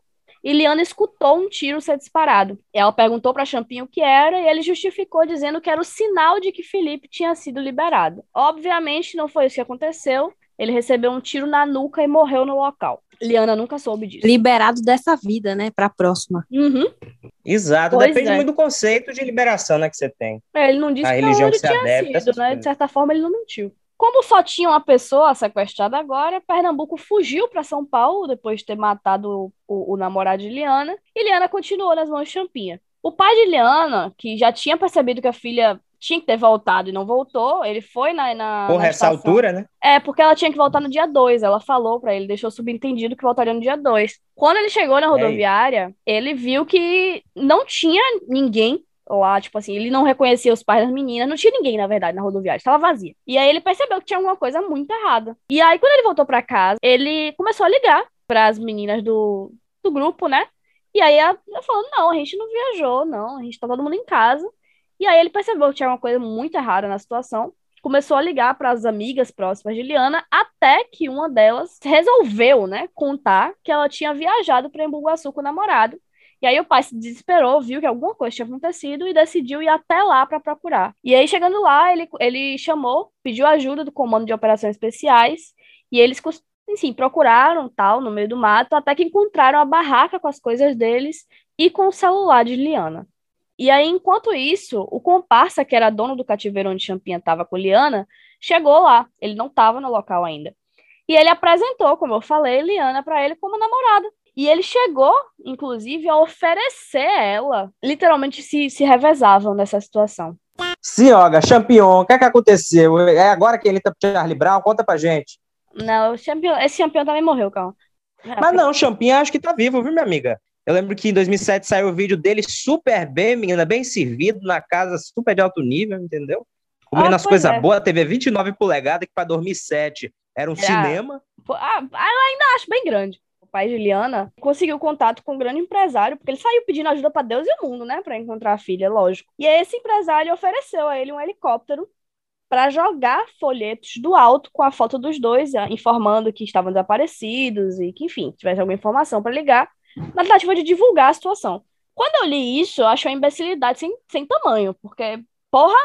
E Liana escutou um tiro ser disparado. Ela perguntou para Champinha o que era e ele justificou dizendo que era o sinal de que Felipe tinha sido liberado. Obviamente não foi isso que aconteceu. Ele recebeu um tiro na nuca e morreu no local. Liana nunca soube disso. Liberado dessa vida, né? Pra próxima. Uhum. Exato, Pois depende é. muito do conceito de liberação né, que você tem. É, Ele não disse A pra religião onde que se tinha adapta, sido, né? De certa forma, ele não mentiu. Como só tinha uma pessoa sequestrada agora, Pernambuco fugiu para São Paulo depois de ter matado o, o namorado de Liana, e Liana continuou nas mãos de Champinha. O pai de Liana, que já tinha percebido que a filha tinha que ter voltado e não voltou, ele foi na, na, Porra, na essa altura, né? É, porque ela tinha que voltar no dia 2. Ela falou pra ele, deixou subentendido que voltaria no dia 2. Quando ele chegou na rodoviária, ele viu que não tinha ninguém lá, tipo assim, ele não reconhecia os pais das meninas, não tinha ninguém, na verdade, na rodoviária, estava vazia. E aí ele percebeu que tinha alguma coisa muito errada. E aí, quando ele voltou pra casa, ele começou a ligar pras meninas do, do grupo, né? E aí ela, ela falou: não, a gente não viajou, não, a gente tá todo mundo em casa. E aí ele percebeu que tinha uma coisa muito errada na situação começou a ligar para as amigas próximas de Liana, até que uma delas resolveu, né, contar que ela tinha viajado para Embu-Guaçu com o namorado. E aí o pai se desesperou, viu que alguma coisa tinha acontecido e decidiu ir até lá para procurar. E aí chegando lá, ele, ele chamou, pediu ajuda do Comando de Operações Especiais e eles enfim, procuraram tal no meio do mato até que encontraram a barraca com as coisas deles e com o celular de Liana. E aí, enquanto isso, o comparsa, que era dono do cativeiro onde Champinha estava com Liana, chegou lá. Ele não estava no local ainda. E ele apresentou, como eu falei, Liana para ele como namorada. E ele chegou, inclusive, a oferecer ela. Literalmente se, se revezavam nessa situação. Sioga, Champion, o que é que aconteceu? É agora que ele tá pro Charlie Brown? Conta pra gente. Não, Champion, esse campeão também morreu, calma. Mas não, o Champinha acho que tá vivo, viu, minha amiga? Eu lembro que em 2007 saiu o vídeo dele super bem, menina, bem servido, na casa super de alto nível, entendeu? Comendo Ah, as coisas é. boas, TV 29 polegadas, que pra 2007 era um Era. cinema. Pô, Ah, eu ainda acho bem grande. O pai de Liana conseguiu contato com um grande empresário, porque ele saiu pedindo ajuda pra Deus e o mundo, né, Pra encontrar a filha, lógico. E aí esse empresário ofereceu a ele um helicóptero pra jogar folhetos do alto com a foto dos dois, ah, informando que estavam desaparecidos e que, enfim, tivesse alguma informação pra ligar, na tentativa de divulgar a situação. Quando eu li isso, eu achei uma imbecilidade sem, sem tamanho, porque, porra,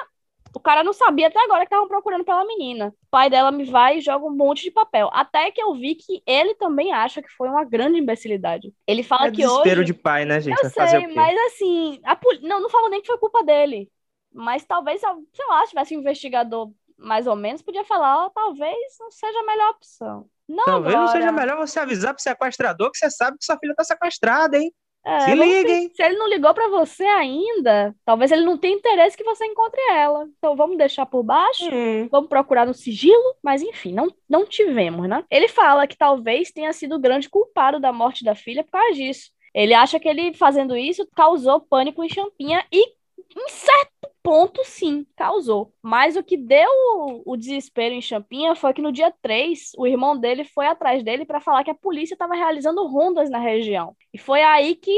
o cara não sabia até agora que estavam procurando pela menina. O pai dela me vai e joga um monte de papel. Até que eu vi que ele também acha que foi uma grande imbecilidade. Ele fala É que desespero hoje. de pai, né, gente? Eu Vai sei, mas assim, a não, não falo nem que foi culpa dele. Mas talvez, sei lá, se tivesse um investigador mais ou menos, podia falar, ó, talvez não seja a melhor opção. Não Talvez não seja melhor você avisar pro sequestrador que você sabe que sua filha tá sequestrada, hein? É, Se ver. hein? Se ele não ligou pra você ainda, talvez ele não tenha interesse que você encontre ela. Então vamos deixar por baixo. Hum. Vamos procurar no sigilo, mas enfim, não, não tivemos, né? Ele fala que talvez tenha sido o grande culpado da morte da filha por causa disso. Ele acha que ele fazendo isso causou pânico em Champinha e, em certo ponto, sim, causou. Mas o que deu o, desespero em Champinha foi que no dia 3, o irmão dele foi atrás dele para falar que a polícia estava realizando rondas na região. E foi aí que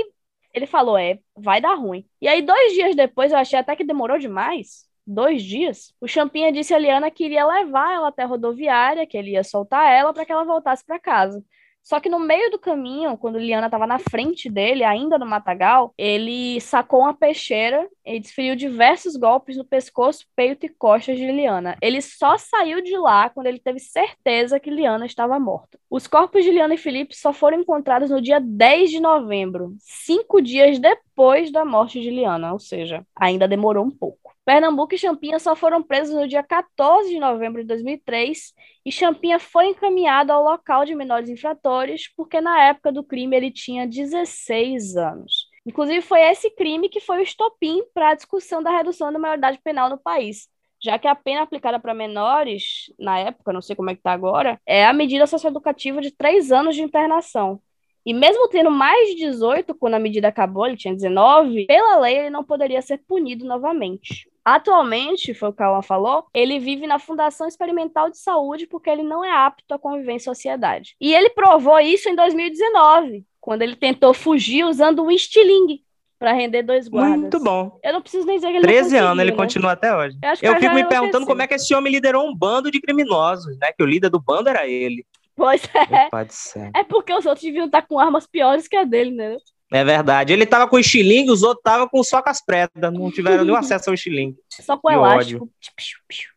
ele falou: é, vai dar ruim. E aí, dois dias depois, eu achei até que demorou demais. Dois dias, o Champinha disse a Liana que iria levar ela até a rodoviária, que ele ia soltar ela para que ela voltasse para casa. Só que no meio do caminho, quando Liana estava na frente dele, ainda no matagal, ele sacou uma peixeira e desferiu diversos golpes no pescoço, peito e costas de Liana. Ele só saiu de lá quando ele teve certeza que Liana estava morta. Os corpos de Liana e Felipe só foram encontrados no dia 10 de novembro, cinco dias depois da morte de Liana, ou seja, ainda demorou um pouco. Pernambuco e Champinha só foram presos no dia 14 de novembro de 2003 e Champinha foi encaminhado ao local de menores infratores porque na época do crime ele tinha 16 anos. Inclusive foi esse crime que foi o estopim para a discussão da redução da maioridade penal no país, já que a pena aplicada para menores, na época, não sei como é que está agora, é a medida socioeducativa de três anos de internação. E mesmo tendo mais de 18, quando a medida acabou, ele tinha 19, pela lei ele não poderia ser punido novamente. Atualmente, foi o que o falou, ele vive na Fundação Experimental de Saúde porque ele não é apto a conviver em sociedade. E ele provou isso em 2019, quando ele tentou fugir usando um estilingue para render dois guardas. Muito bom. Eu não preciso nem dizer que ele não 13 anos, ele né? continua até hoje. Eu, Eu fico me perguntando como é que esse homem liderou um bando de criminosos, né? Que o líder do bando era ele. Pois é. Pode ser. É porque os outros deviam estar com armas piores que a dele, né? É verdade. Ele tava com estilingue, os outros estavam com só com as predas. Não tiveram nenhum [LAUGHS] acesso ao estilingue. Só com elástico.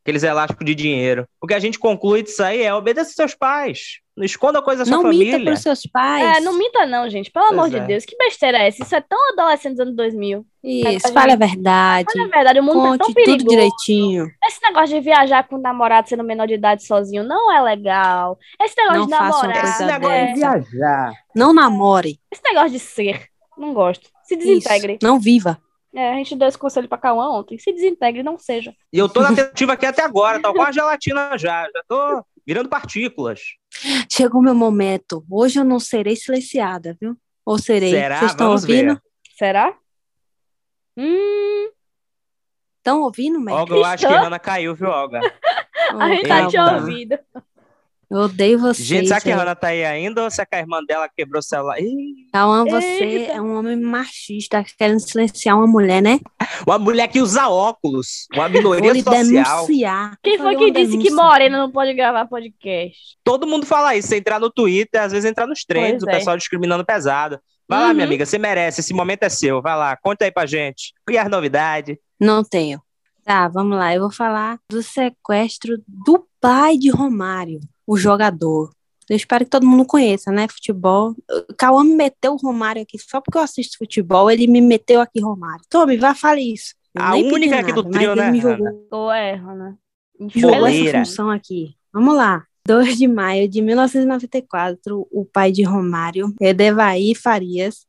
Aqueles elásticos de dinheiro. O que a gente conclui disso aí é obedeça seus pais. Não esconda coisa da sua Não família. minta pros seus pais. É, não minta não, gente. Pelo Pois amor de é. Deus. Que besteira é essa? Isso é tão adolescente dos anos 2000. Isso, fale a verdade. Olha a verdade, o mundo tá tão Conte perigoso. tudo direitinho. Esse negócio de viajar com o namorado sendo menor de idade sozinho não é legal. Esse negócio Não de namorar. Esse negócio é, de viajar. Não namore. Esse negócio de ser. Não gosto. Se Isso. desintegre. Não viva. É, a gente deu esse conselho pra Cauã ontem. Se desintegre, não seja. E eu tô na tentativa aqui até agora, tá com a gelatina já. Já tô virando partículas. Chegou meu momento. Hoje eu não serei silenciada, viu? Ou serei? Será? Vocês estão ouvindo? ver. Será? Hum, Estão ouvindo, Meg? Olga, eu acho que a Hanna caiu, viu, Olga? [LAUGHS] a gente tá te ouvindo. Eu odeio vocês. Gente, será que a. Hanna tá aí ainda ou será que a irmã dela quebrou o celular? Ih, Cauã, você Eita. é um homem machista querendo silenciar uma mulher, né? uma mulher que usa óculos, uma minoria social. denunciar. Quem foi que disse que. Morena não pode gravar podcast? Todo mundo fala isso, você entrar no Twitter, às vezes entrar nos trends, Pois o é. pessoal discriminando pesado. Vai lá, Uhum. minha amiga, você merece, esse momento é seu. Vai lá, conta aí pra gente. E as novidades? Não tenho. Tá, vamos lá. Eu vou falar do sequestro do pai de Romário, o jogador. Eu espero que todo mundo conheça, né? Futebol. O Cauã me meteu o Romário aqui só porque eu assisto futebol. Ele me meteu aqui Romário. Tome, vai, fale isso. Eu A única aqui do trio, mas ele né, me jogou Ou erra, né? jogou essa função aqui. Vamos lá. 2 de maio de 1994, o pai de Romário, Edevaí Farias,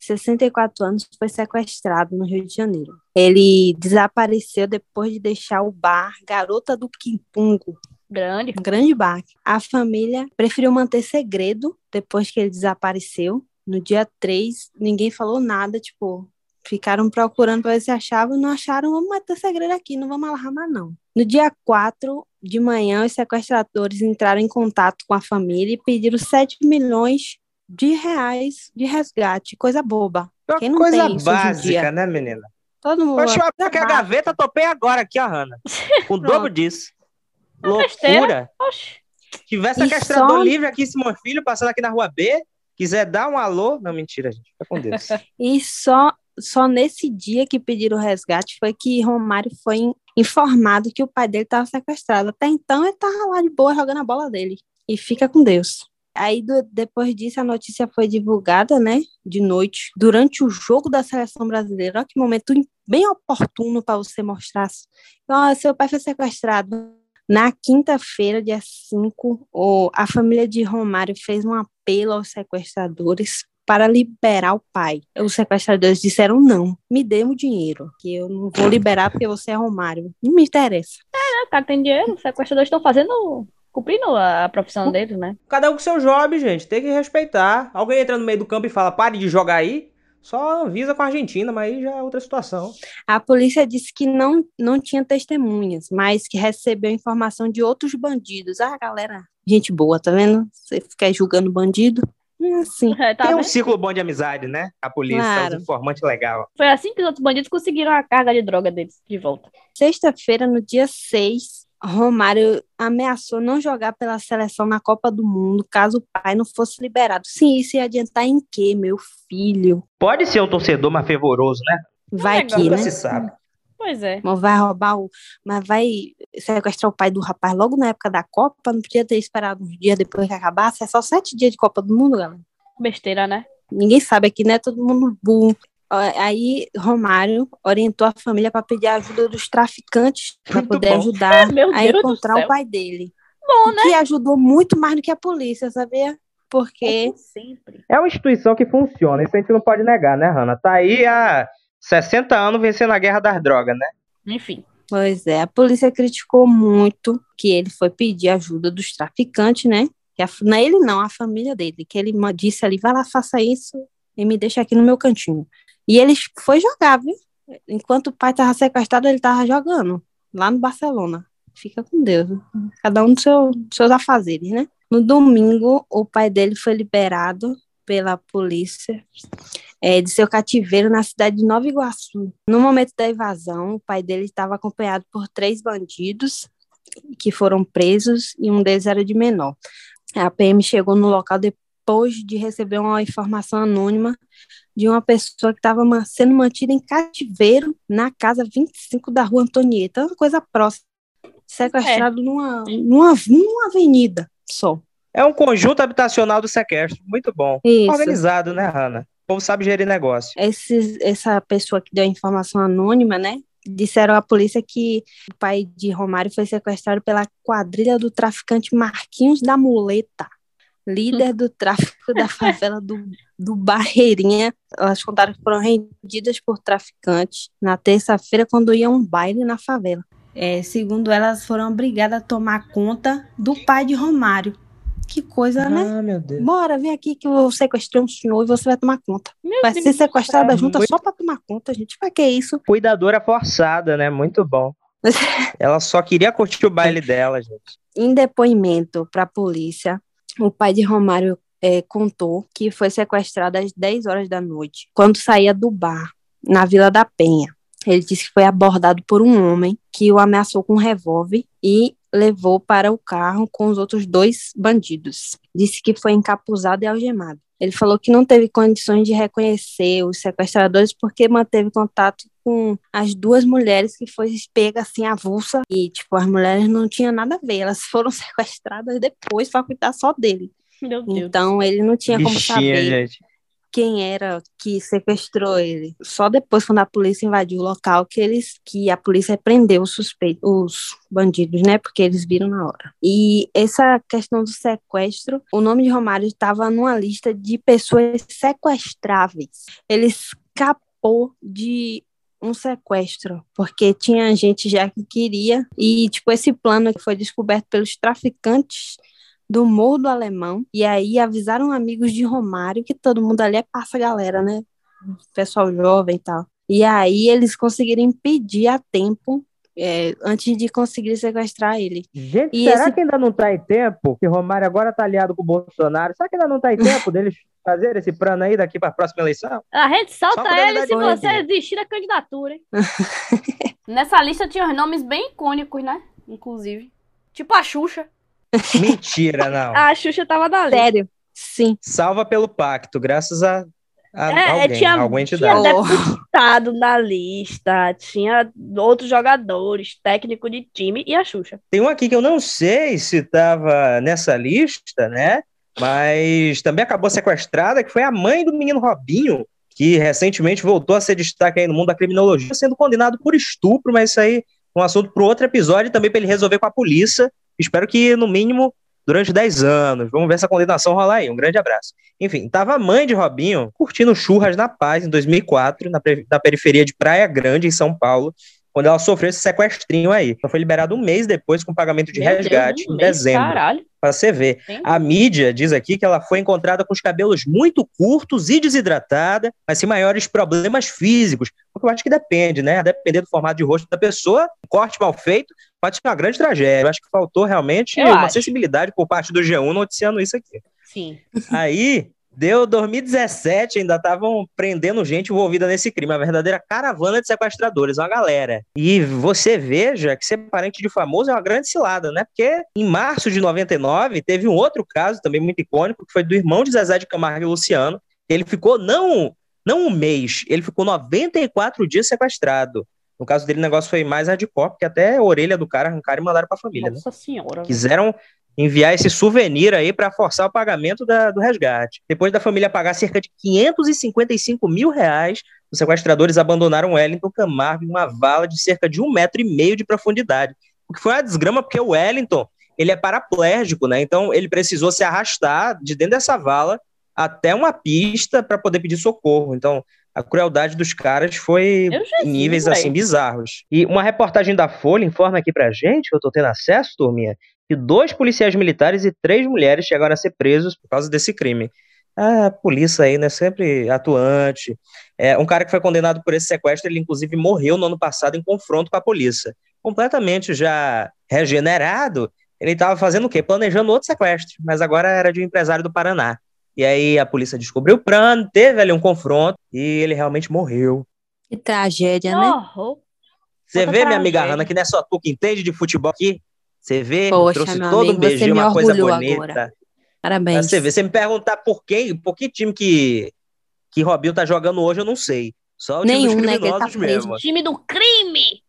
64 anos, foi sequestrado no Rio de Janeiro. Ele desapareceu depois de deixar o bar Garota do Quimpungo, Grande. um grande bar. A família preferiu manter segredo depois que ele desapareceu. No dia 3, ninguém falou nada, tipo, ficaram procurando para ver se achavam, não acharam, vamos manter segredo aqui, não vamos alarmar não. No dia 4 de manhã, os sequestradores entraram em contato com a família e pediram 7 milhões de reais de resgate, coisa boba. Quem não coisa tem isso hoje em básica, dia? né, menina? Todo mundo. Oxe, eu coisa que a gaveta topei agora aqui, ó, Hanna. [LAUGHS] O dobro disso. Loucura. Oxe. Tiver E sequestrador só- livre aqui, Simão Filho, passando aqui na rua B, quiser dar um alô. Não, mentira, gente. Fica com Deus. [LAUGHS] E só, só nesse dia que pediram o resgate foi que Romário foi in- informado que o pai dele estava sequestrado. Até então ele estava lá de boa jogando a bola dele. E fica com Deus. Aí do- depois disso a notícia foi divulgada, né, de noite, durante o jogo da seleção brasileira. Olha que momento bem oportuno para você mostrar. Ó, seu pai foi sequestrado. Na quinta-feira, dia 5, o- a família de Romário fez um apelo aos sequestradores para liberar o pai. Os sequestradores disseram não, me dê o dinheiro, que eu não vou liberar porque você é Romário. Não me interessa. É, o cara tem dinheiro, os sequestradores estão fazendo. cumprindo a profissão deles, né? Cada um com seu job, gente. Tem que respeitar. Alguém entra no meio do campo e fala, pare de jogar aí. Só avisa com a Argentina, mas aí já é outra situação. A polícia disse que não, não tinha testemunhas, mas que recebeu informação de outros bandidos. Ah, galera, gente boa, tá vendo? Você fica julgando bandido. É assim. É, tá Tem um vendo? círculo bom de amizade, né? A polícia, Claro. os informantes legal. Foi assim que os outros bandidos conseguiram a carga de droga deles de volta. Sexta-feira, no dia 6, Romário ameaçou não jogar pela seleção na Copa do Mundo caso o pai não fosse liberado. Sim, isso ia adiantar em quê, meu filho? Pode ser um torcedor mais fervoroso, né? Vai que, né? se sabe. Pois é. Mas vai roubar o. Mas vai sequestrar o pai do rapaz logo na época da Copa? Não podia ter esperado uns dias depois que acabasse? É só sete dias de Copa do Mundo, galera. Besteira, né? Ninguém sabe aqui, né? Todo mundo burro. Aí Romário orientou a família para pedir a ajuda dos traficantes para poder bom. ajudar [LAUGHS] Meu a encontrar o pai dele. Bom, O que ajudou muito mais do que a polícia, sabia? Porque Sempre. É uma instituição que funciona, isso a gente não pode negar, né, Hanna? Tá aí há 60 anos vencendo a guerra das drogas, né? Enfim. Pois é, a polícia criticou muito que ele foi pedir ajuda dos traficantes, né? Que a, não é ele não, a família dele, que ele disse ali, vai lá, faça isso e me deixa aqui no meu cantinho. E ele foi jogar, viu? Enquanto o pai estava sequestrado, ele estava jogando lá no Barcelona. Fica com Deus, cada um dos seu, seus afazeres, né? No domingo, o pai dele foi liberado pela polícia é, de seu cativeiro na cidade de Nova Iguaçu. No momento da invasão, o pai dele estava acompanhado por três bandidos que foram presos e um deles era de menor. A PM chegou no local depois de receber uma informação anônima de uma pessoa que estava sendo mantida em cativeiro na casa 25 da rua Antonieta, uma coisa próxima, sequestrado numa, numa, numa avenida só. É um conjunto habitacional do sequestro, muito bom. Isso. Organizado, né, Hanna? O povo sabe gerir negócio. esses, essa pessoa que deu a informação anônima, né? Disseram à polícia que o pai de Romário foi sequestrado pela quadrilha do traficante Marquinhos da Muleta, líder do tráfico da favela do, do Barreirinha. Elas contaram que foram rendidas por traficantes na terça-feira, quando iam a um baile na favela. É, segundo elas, foram obrigadas a tomar conta do pai de Romário. Que coisa, né? Ah, meu Deus. Bora, vem aqui que eu sequestrei um senhor e você vai tomar conta. Meu Vai Deus ser sequestrada céu. junta Muito- só pra tomar conta, gente. Pra que isso? Cuidadora forçada, né? Muito bom. [LAUGHS] Ela só queria curtir o baile dela, gente. Em depoimento para a polícia, o pai de Romário eh, contou que foi sequestrado às 10 horas da noite, quando saía do bar, na Vila da Penha. Ele disse que foi abordado por um homem que o ameaçou com um revólver e levou para o carro com os outros dois bandidos. Disse que foi encapuzado e algemado. Ele falou que não teve condições de reconhecer os sequestradores porque manteve contato com as duas mulheres que foi pega assim avulsa e tipo as mulheres não tinham nada a ver, elas foram [LAUGHS] sequestradas depois para cuidar só dele. Meu Deus. Então ele não tinha como Bichinha, saber gente. Quem era que sequestrou ele. Só depois, quando a polícia invadiu o local, que eles que a polícia prendeu os suspeitos, os bandidos, né? Porque eles viram na hora. E essa questão do sequestro, o nome de Romário estava numa lista de pessoas sequestráveis. Ele escapou de um sequestro, porque tinha gente já que queria, e tipo, esse plano que foi descoberto pelos traficantes do Morro do Alemão, e aí avisaram amigos de Romário, que todo mundo ali é passa galera, né? Pessoal jovem e tal. E aí eles conseguiram impedir a tempo, é, antes de conseguir sequestrar ele. Gente, E será esse- que ainda não tá em tempo? Que Romário agora tá aliado com o Bolsonaro. Será que ainda não tá em tempo deles fazer esse plano aí daqui pra próxima eleição? A gente Só solta ele se você desistir da candidatura, hein? [LAUGHS] Nessa lista tinha os nomes bem icônicos, né? Inclusive. Tipo a Xuxa. [LAUGHS] Mentira, não. A Xuxa tava na lista. Sério? Sim. Salva pelo pacto, graças a, a É, alguém, tinha, alguma tinha entidade. Oh. deputado na lista, tinha outros jogadores, técnico de time e a Xuxa. Tem um aqui que eu não sei se estava nessa lista, né? Mas também acabou sequestrada, que foi a mãe do menino Robinho, que recentemente voltou a ser destaque aí no mundo da criminologia, sendo condenado por estupro, mas isso aí é um assunto para outro episódio, também para ele resolver com a polícia. Espero que, no mínimo, durante 10 anos. Vamos ver essa condenação rolar aí. Um grande abraço. Enfim, tava a mãe de Robinho curtindo churras na paz em 2004, na, na periferia de Praia Grande, em São Paulo, quando ela sofreu esse sequestrinho aí. Ela foi liberada um mês depois com pagamento de Meu Deus, resgate um em mês, dezembro. Caralho. Pra você ver. Hein? A mídia diz aqui que ela foi encontrada com os cabelos muito curtos e desidratada, mas sem maiores problemas físicos. Porque eu acho que depende, né? Depender do formato de rosto da pessoa, um corte mal feito pode ser uma grande tragédia. Eu acho que faltou realmente Eu uma acho. sensibilidade por parte do G1 noticiando isso aqui. Sim. Aí, deu 2017, ainda estavam prendendo gente envolvida nesse crime, uma verdadeira caravana de sequestradores, uma galera. E você veja que ser parente de famoso é uma grande cilada, né? Porque em março de 99 teve um outro caso também muito icônico, que foi do irmão de Zezé de Camargo e Luciano. Ele ficou não não um mês, ele ficou 94 dias sequestrado. No caso dele, o negócio foi mais hardcore, porque até a orelha do cara arrancaram e mandaram pra família, né? Nossa senhora. quiseram enviar esse souvenir aí para forçar o pagamento da- do resgate. Depois da família pagar cerca de 555 mil reais, os sequestradores abandonaram Wellington Camargo em uma vala de cerca de um metro e meio de profundidade. O que foi uma desgrama, porque o Wellington ele é paraplégico, né? Então ele precisou se arrastar de dentro dessa vala até uma pista para poder pedir socorro. Então a crueldade dos caras foi em níveis assim bizarros. E uma reportagem da Folha informa aqui pra gente, que eu tô tendo acesso, turminha, que dois policiais militares e três mulheres chegaram a ser presos por causa desse crime. A polícia aí, né, sempre atuante. É, um cara que foi condenado por esse sequestro, ele inclusive morreu no ano passado em confronto com a polícia. Completamente já regenerado, ele estava fazendo o quê? Planejando outro sequestro, mas agora era de um empresário do Paraná. E aí a polícia descobriu o plano, teve ali um confronto e ele realmente morreu. Que tragédia, né? Horror. Você Outra vê, minha amiga. Hanna, que não é só tu que entende de futebol aqui? Você vê, Poxa, trouxe todo amigo, um você beijinho, me uma coisa orgulhou bonita. agora. Parabéns. você ver, você me perguntar por quem, por que time que, que Robinho tá jogando hoje, eu não sei. Só o time Nenhum, dos né, tá criminosos preso. mesmo. Time do crime!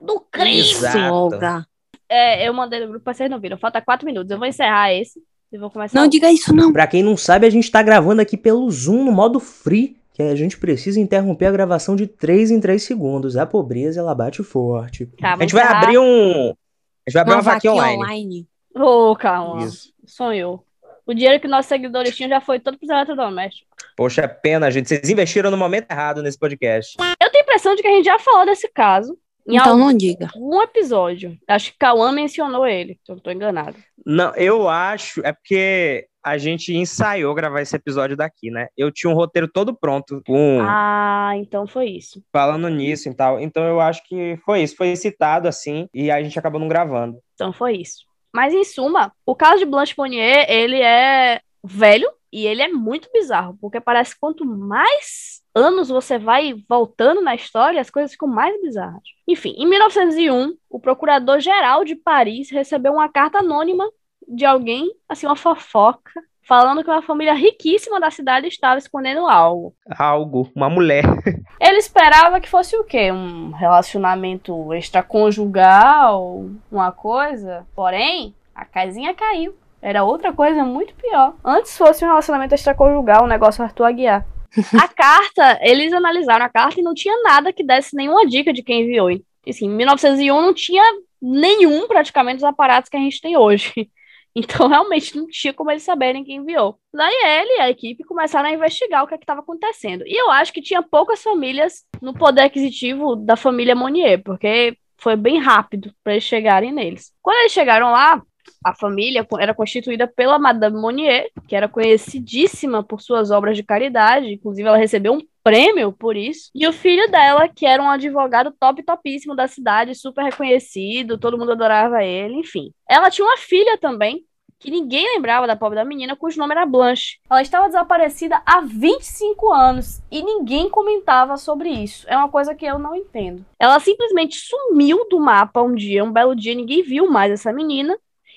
Do crime! Exato. Olga. É, eu mandei no grupo, vocês não viram. Falta quatro minutos. Eu vou encerrar esse e vou começar. Não diga isso, não. Pra quem não sabe, a gente tá gravando aqui pelo Zoom no modo free, que a gente precisa interromper a gravação de 3 em 3 segundos. A pobreza, ela bate forte. Tá, A gente vai abrir um. A gente vai abrir uma, Uma vaquinha vaquinha online. online. Ô, calma. Isso. Sonhou. O dinheiro que nossos seguidores tinham já foi todo pros eletrodomésticos. Poxa, é pena, gente. Vocês investiram no momento errado nesse podcast. Eu tenho a impressão de que a gente já falou desse caso em Então não diga. algum episódio. Acho que Cauã mencionou ele, se eu não tô enganado. Não, eu acho. É porque a gente ensaiou gravar esse episódio daqui, né? Eu tinha um roteiro todo pronto, com Ah, então foi isso. falando nisso e tal. Então eu acho que foi isso. Foi citado assim, e a gente acabou não gravando. Então foi isso. Mas em suma, o caso de Blanche Monnier, ele é velho e ele é muito bizarro, porque parece que quanto mais anos você vai voltando na história, as coisas ficam mais bizarras. Enfim, em 1901, o procurador-geral de Paris recebeu uma carta anônima de alguém, assim, uma fofoca, falando que uma família riquíssima da cidade estava escondendo algo. Algo, uma mulher. [LAUGHS] Ele esperava que fosse o quê? Um relacionamento extraconjugal, uma coisa. Porém, a casinha caiu. Era outra coisa muito pior. Antes fosse um relacionamento extraconjugal, um negócio Arthur Aguiar. [LAUGHS] A carta, eles analisaram a carta e não tinha nada que desse nenhuma dica de quem enviou. E, Assim, em 1901 não tinha nenhum praticamente dos aparatos que a gente tem hoje. [LAUGHS] Então, realmente, não tinha como eles saberem quem enviou. Daí ele e a equipe começaram a investigar o que é estava acontecendo. E eu acho que tinha poucas famílias no poder aquisitivo da família Monnier, porque foi bem rápido para eles chegarem neles. Quando eles chegaram lá, a família era constituída pela Madame Monnier, que era conhecidíssima por suas obras de caridade, inclusive ela recebeu um prêmio por isso, e o filho dela, que era um advogado top topíssimo da cidade, super reconhecido, todo mundo adorava ele, enfim. Ela tinha uma filha também, que ninguém lembrava da pobre da menina, cujo nome era Blanche. Ela estava desaparecida há 25 anos e ninguém comentava sobre isso. É uma coisa que eu não entendo. Ela simplesmente sumiu do mapa um dia, um belo dia, ninguém viu mais essa menina.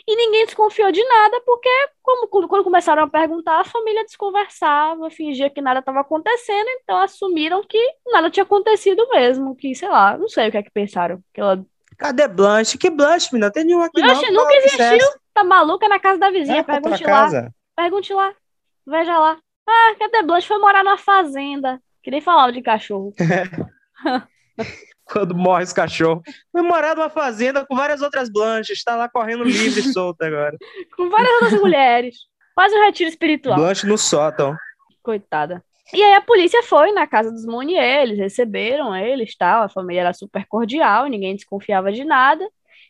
E ninguém desconfiou de nada, porque como, quando começaram a perguntar, a família desconversava, fingia que nada estava acontecendo, então assumiram que nada tinha acontecido mesmo, que, sei lá, não sei o que é que pensaram. Que ela... Cadê Blanche? Que Blanche, menina? Tem nenhum aqui Blanche não. nunca existiu, tá maluca na casa da vizinha, É, pergunte lá. casa. Pergunte lá, veja lá. Ah, cadê Blanche? Foi morar numa fazenda. Que nem falava de cachorro. [LAUGHS] Quando morre os cachorros. Foi morar numa fazenda com várias outras Blanches. Tá lá correndo livre [LAUGHS] e solta agora. Com várias outras mulheres. Quase um retiro espiritual. Blanche no sótão. Coitada. E aí a polícia foi na casa dos Monnier, eles receberam eles, tal, a família era super cordial, ninguém desconfiava de nada.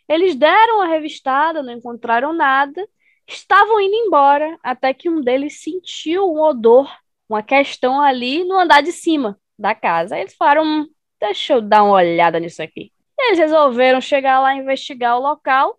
Eles deram uma revistada, não encontraram nada, estavam indo embora, até que um deles sentiu um odor, uma questão ali no andar de cima da casa. Aí eles falaram, "Hum, deixa eu dar uma olhada nisso aqui. Eles resolveram chegar lá investigar o local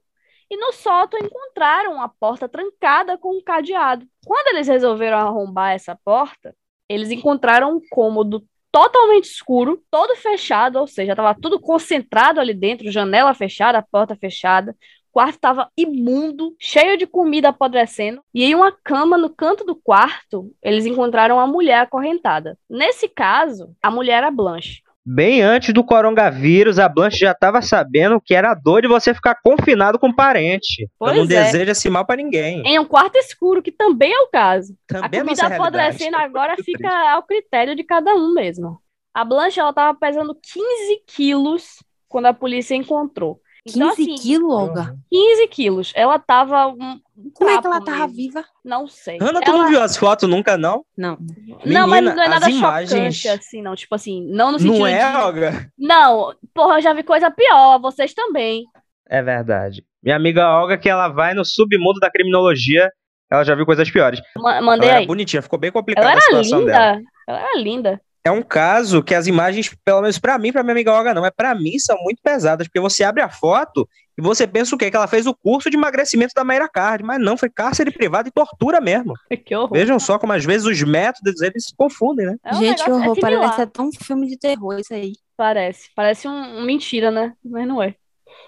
e no sótão encontraram uma porta trancada com um cadeado. Quando eles resolveram arrombar essa porta, eles encontraram um cômodo totalmente escuro, todo fechado, ou seja, estava tudo concentrado ali dentro, janela fechada, porta fechada. O quarto estava imundo, cheio de comida apodrecendo, e em uma cama no canto do quarto, eles encontraram uma mulher acorrentada. Nesse caso, a mulher era Blanche. Bem antes do coronavírus, a Blanche já estava sabendo que era dor de você ficar confinado com um parente. Eu não Pois é. desejo esse mal pra ninguém. Em um quarto escuro, que também é o caso. Também a é comida nossa realidade. apodrecendo [LAUGHS] agora fica ao critério de cada um mesmo. A Blanche, ela tava pesando 15 quilos quando a polícia encontrou. 15 Então, assim, quilos, Olga? 15 quilos. Ela tava um, um Como é que ela tava mesmo. viva? Não sei. Ana, tu Ela- não viu as fotos nunca, não? Não. Não, mas Menina, não é nada as imagens- chocante assim, não. Tipo assim, não no sentido Não é, de... Olga? Não, porra, eu já vi coisa pior. Vocês também. É verdade. Minha amiga Olga, que ela vai no submundo da criminologia, ela já viu coisas piores. Ma- mandei Ela era aí. bonitinha, ficou bem complicada Ela a era situação dela. linda. Ela era linda. É um caso que as imagens, pelo menos pra mim, pra minha amiga Olga não, mas pra mim são muito pesadas, porque você abre a foto e você pensa o quê? Que ela fez o curso de emagrecimento da Mayra Card, mas não, foi cárcere privado e tortura mesmo. [LAUGHS] Que horror. Vejam só como às vezes os métodos eles se confundem, né? É um Gente, que é horror. similar. Parece até um filme de terror isso aí. Parece. Parece um, um mentira, né? Mas não é.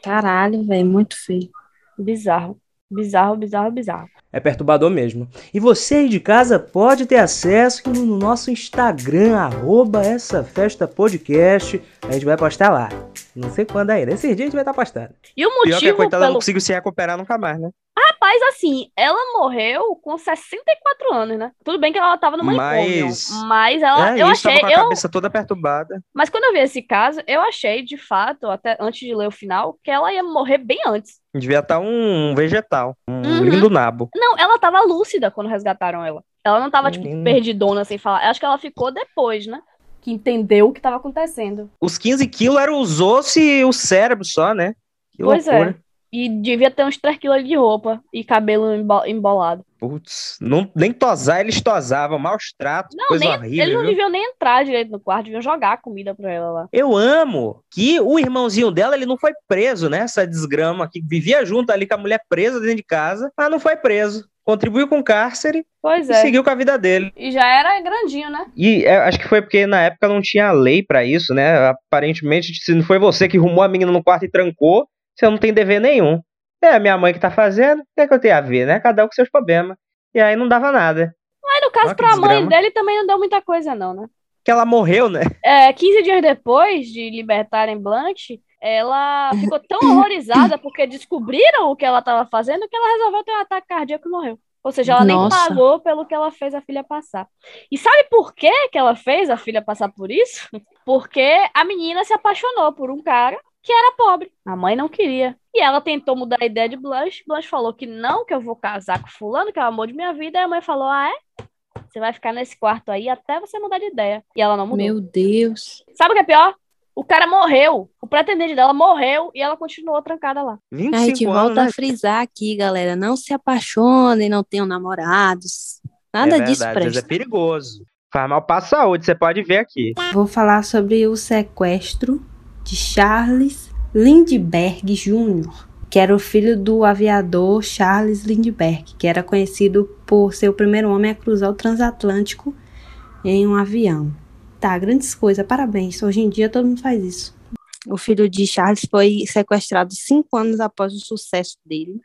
Caralho, velho. Muito feio. Bizarro. Bizarro, bizarro, bizarro. É perturbador mesmo. E você aí de casa pode ter acesso no nosso Instagram, arroba essa festa podcast. A gente vai postar lá. Não sei quando ainda. Esse dia a gente vai estar postando. E o Pior que a motivo coitada não pelo. conseguiu se recuperar nunca mais, né? Rapaz, assim, ela morreu com 64 anos, né? Tudo bem que ela tava no manicômio. Mas- Mas ela. é, eu isso, tava achei. com a Eu, cabeça toda perturbada. mas quando eu vi esse caso, eu achei, de fato, até antes de ler o final, que ela ia morrer bem antes. Devia estar um vegetal, um Uhum. lindo nabo. Não, ela tava lúcida quando resgataram ela. Ela não tava, tipo, Menina. perdidona sem falar. Acho que ela ficou depois, né? Que entendeu o que tava acontecendo. Os 15 quilos eram os ossos e o cérebro só, né? Que pois loucura. é. E devia ter uns 3 quilos de roupa e cabelo embo- embolado. Putz, não, nem tosar eles tosavam, maus tratos, Não, coisa nem, horrível. eles não viu? deviam nem entrar direito no quarto, deviam jogar comida pra ela lá. Eu amo que o irmãozinho dela, ele não foi preso, né? Essa desgrama que vivia junto ali com a mulher presa dentro de casa, mas não foi preso. Contribuiu com o cárcere Pois e é. seguiu com a vida dele. E já era grandinho, né? E é, acho que foi porque na época não tinha lei pra isso, né? Aparentemente, se não foi você que rumou a menina no quarto e trancou, você não tem dever nenhum. É a minha mãe que tá fazendo, o que é que eu tenho a ver, né? Cada um com seus problemas. E aí não dava nada. Mas no caso, pra mãe desgrama. dele também não deu muita coisa, não, né? Que ela morreu, né? É, 15 dias depois de libertarem Blanche, ela ficou tão horrorizada porque descobriram o que ela estava fazendo que ela resolveu ter um ataque cardíaco e morreu. Ou seja, ela nem Nossa. pagou pelo que ela fez a filha passar. E sabe por que que ela fez a filha passar por isso? Porque a menina se apaixonou por um cara que era pobre. A mãe não queria. E ela tentou mudar a ideia de Blanche. Blanche falou que não, que eu vou casar com fulano, que é o amor de minha vida. E a mãe falou, ah, é? Você vai ficar nesse quarto aí até você mudar de ideia. E ela não mudou. Meu Deus. Sabe o que é pior? O cara morreu. O pretendente dela morreu e ela continuou trancada lá. 25 A gente anos, volta né? a frisar aqui, galera. Não se apaixonem, não tenham namorados. Nada é disso verdade, presta. é perigoso. Faz mal pra saúde, você pode ver aqui. Vou falar sobre o sequestro de Charles Lindbergh Jr., que era o filho do aviador Charles Lindbergh, que era conhecido por ser o primeiro homem a cruzar o transatlântico em um avião. Tá, grandes coisas, parabéns. Hoje em dia todo mundo faz isso. O filho de Charles foi sequestrado cinco anos após o sucesso dele,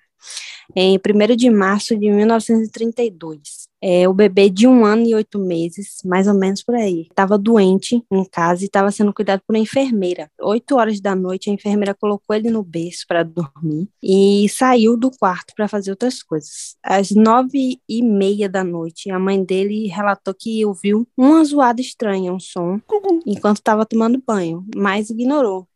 em 1 de março de 1932. É, o bebê de um ano e oito meses, mais ou menos por aí, estava doente em casa e estava sendo cuidado por uma enfermeira. Oito horas da noite, a enfermeira colocou ele no berço para dormir e saiu do quarto para fazer outras coisas. Às nove e meia da noite, a mãe dele relatou que ouviu uma zoada estranha, um som, enquanto estava tomando banho, mas ignorou.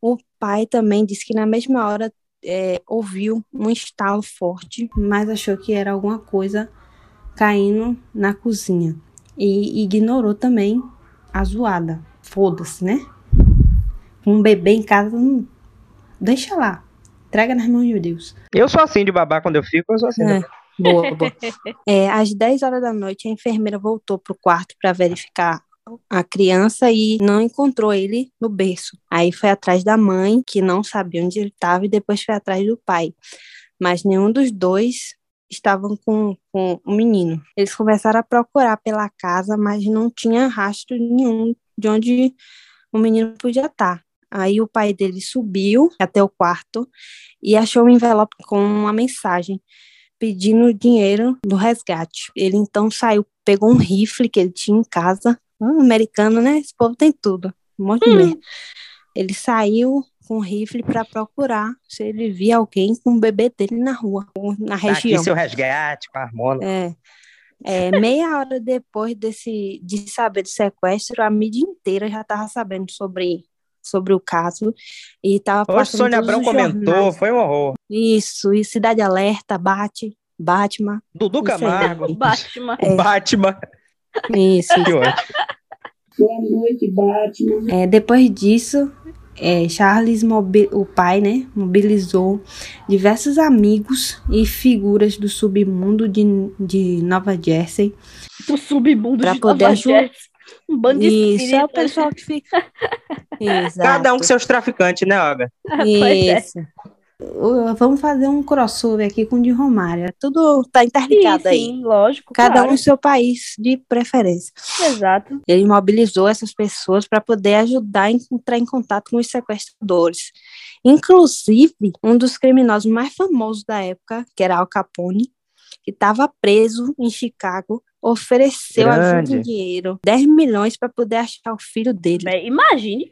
O pai também disse que na mesma hora é, ouviu um estalo forte. mas achou que era alguma coisa caindo na cozinha e ignorou também a zoada. Foda-se, né? Um bebê em casa, não... deixa lá. Entrega nas mãos de Deus. Eu sou assim de babá quando eu fico, eu sou assim. É. [LAUGHS] Boa, boa. É, às 10 horas da noite, a enfermeira voltou pro quarto para verificar a criança e não encontrou ele no berço. Aí foi atrás da mãe, que não sabia onde ele estava, e depois foi atrás do pai. Mas nenhum dos dois estavam com, com o menino. Eles começaram a procurar pela casa, mas não tinha rastro nenhum de onde o menino podia estar. Aí o pai dele subiu até o quarto e achou um envelope com uma mensagem pedindo dinheiro do resgate. Ele então saiu, pegou um rifle que ele tinha em casa. Ah, americano, né? Esse povo tem tudo. Um monte de merda. Ele saiu com rifle para procurar se ele via alguém com o bebê dele na rua, na Tá aqui região. seu resgate com a harmônia. É. É, meia hora depois desse, de saber do sequestro, a mídia inteira já estava sabendo sobre, sobre o caso e estava passando Sônia Abrão comentou, jornais. foi um horror. Isso, e Cidade Alerta, Bate, Batman. Dudu Camargo? [LAUGHS] Batman. o Batman. Isso, Que ótimo. É, depois disso, é, Charles, o pai, né, mobilizou diversos amigos e figuras do submundo de, de Nova Jersey O submundo Pra de poder Nova Jersey. Um bando de Isso, é o pessoal que fica. [LAUGHS] Exato. Cada um com seus traficantes, né, Olga? Pois é. Vamos fazer um crossover aqui com o de Romário. Tudo tá Sim, interligado aí. sim, lógico. Cada claro. um em seu país de preferência. Exato. Ele mobilizou essas pessoas para poder ajudar a entrar em contato com os sequestradores. Inclusive, um dos criminosos mais famosos da época, que era Al Capone, que estava preso em Chicago, ofereceu ajuda em dinheiro, 10 milhões para poder achar o filho dele. Imagine.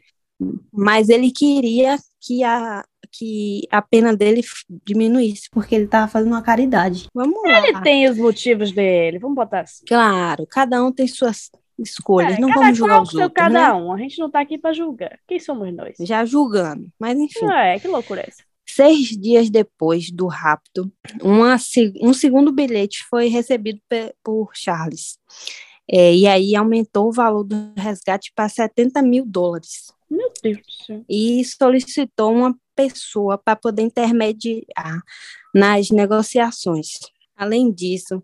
Mas ele queria que a, que a pena dele diminuísse. Porque ele tava fazendo uma caridade. Vamos lá. Ele tem os motivos dele. Vamos botar assim. Claro, cada um tem suas escolhas. É, não cada vamos julgar qual os outros, cada né? um. A gente não tá aqui pra julgar. Quem somos nós? Já julgando. Mas enfim. É, que loucura é essa? Seis dias depois do rapto, uma um segundo bilhete foi recebido por Charles. É, e aí aumentou o valor do resgate para 70 mil dólares. Meu Deus do céu. E solicitou uma pessoa para poder intermediar nas negociações. Além disso,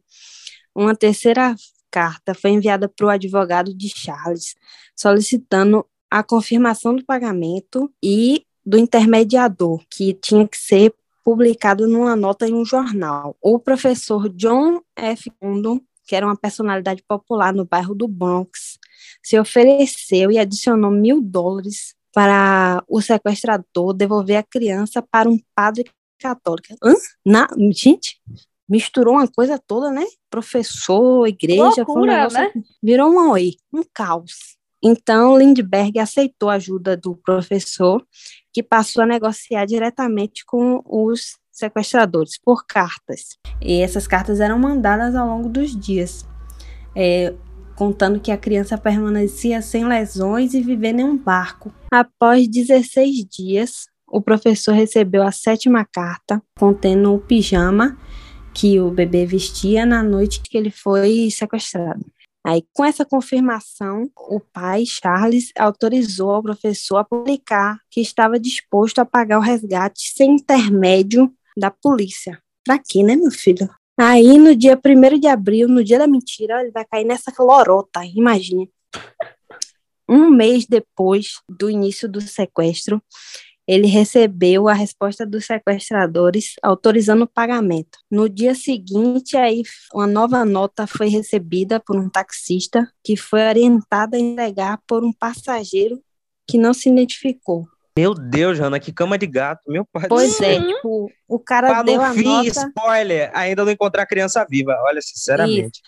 uma terceira carta foi enviada para o advogado de Charles, solicitando a confirmação do pagamento e do intermediador, que tinha que ser publicado numa nota em um jornal. O professor John F. Condon, que era uma personalidade popular no bairro do Bronx, se ofereceu e adicionou mil dólares para o sequestrador devolver a criança para um padre católico. Hã? Na, gente, misturou uma coisa toda, né? Professor, igreja, foi um Loucura, negócio, né? virou um oi, um caos. Então, Lindbergh aceitou a ajuda do professor, que passou a negociar diretamente com os sequestradores por cartas. E essas cartas eram mandadas ao longo dos dias, é, contando que a criança permanecia sem lesões e vivendo em um barco. Após 16 dias, o professor recebeu a sétima carta, contendo o pijama que o bebê vestia na noite que ele foi sequestrado. Aí, com essa confirmação, o pai, Charles, autorizou ao professor a publicar que estava disposto a pagar o resgate sem intermédio da polícia. Pra quê, né, meu filho? Aí, no dia 1 de abril, no dia da mentira, ele vai cair nessa lorota, imagina. Um mês depois do início do sequestro, ele recebeu a resposta dos sequestradores autorizando o pagamento. No dia seguinte, aí uma nova nota foi recebida por um taxista que foi orientada a entregar por um passageiro que não se identificou. Meu Deus, Jana, que cama de gato, meu pai do Pois céu. é, tipo, o cara Pra deu no a fim, nota, spoiler, ainda não encontrar a criança viva. Olha, sinceramente.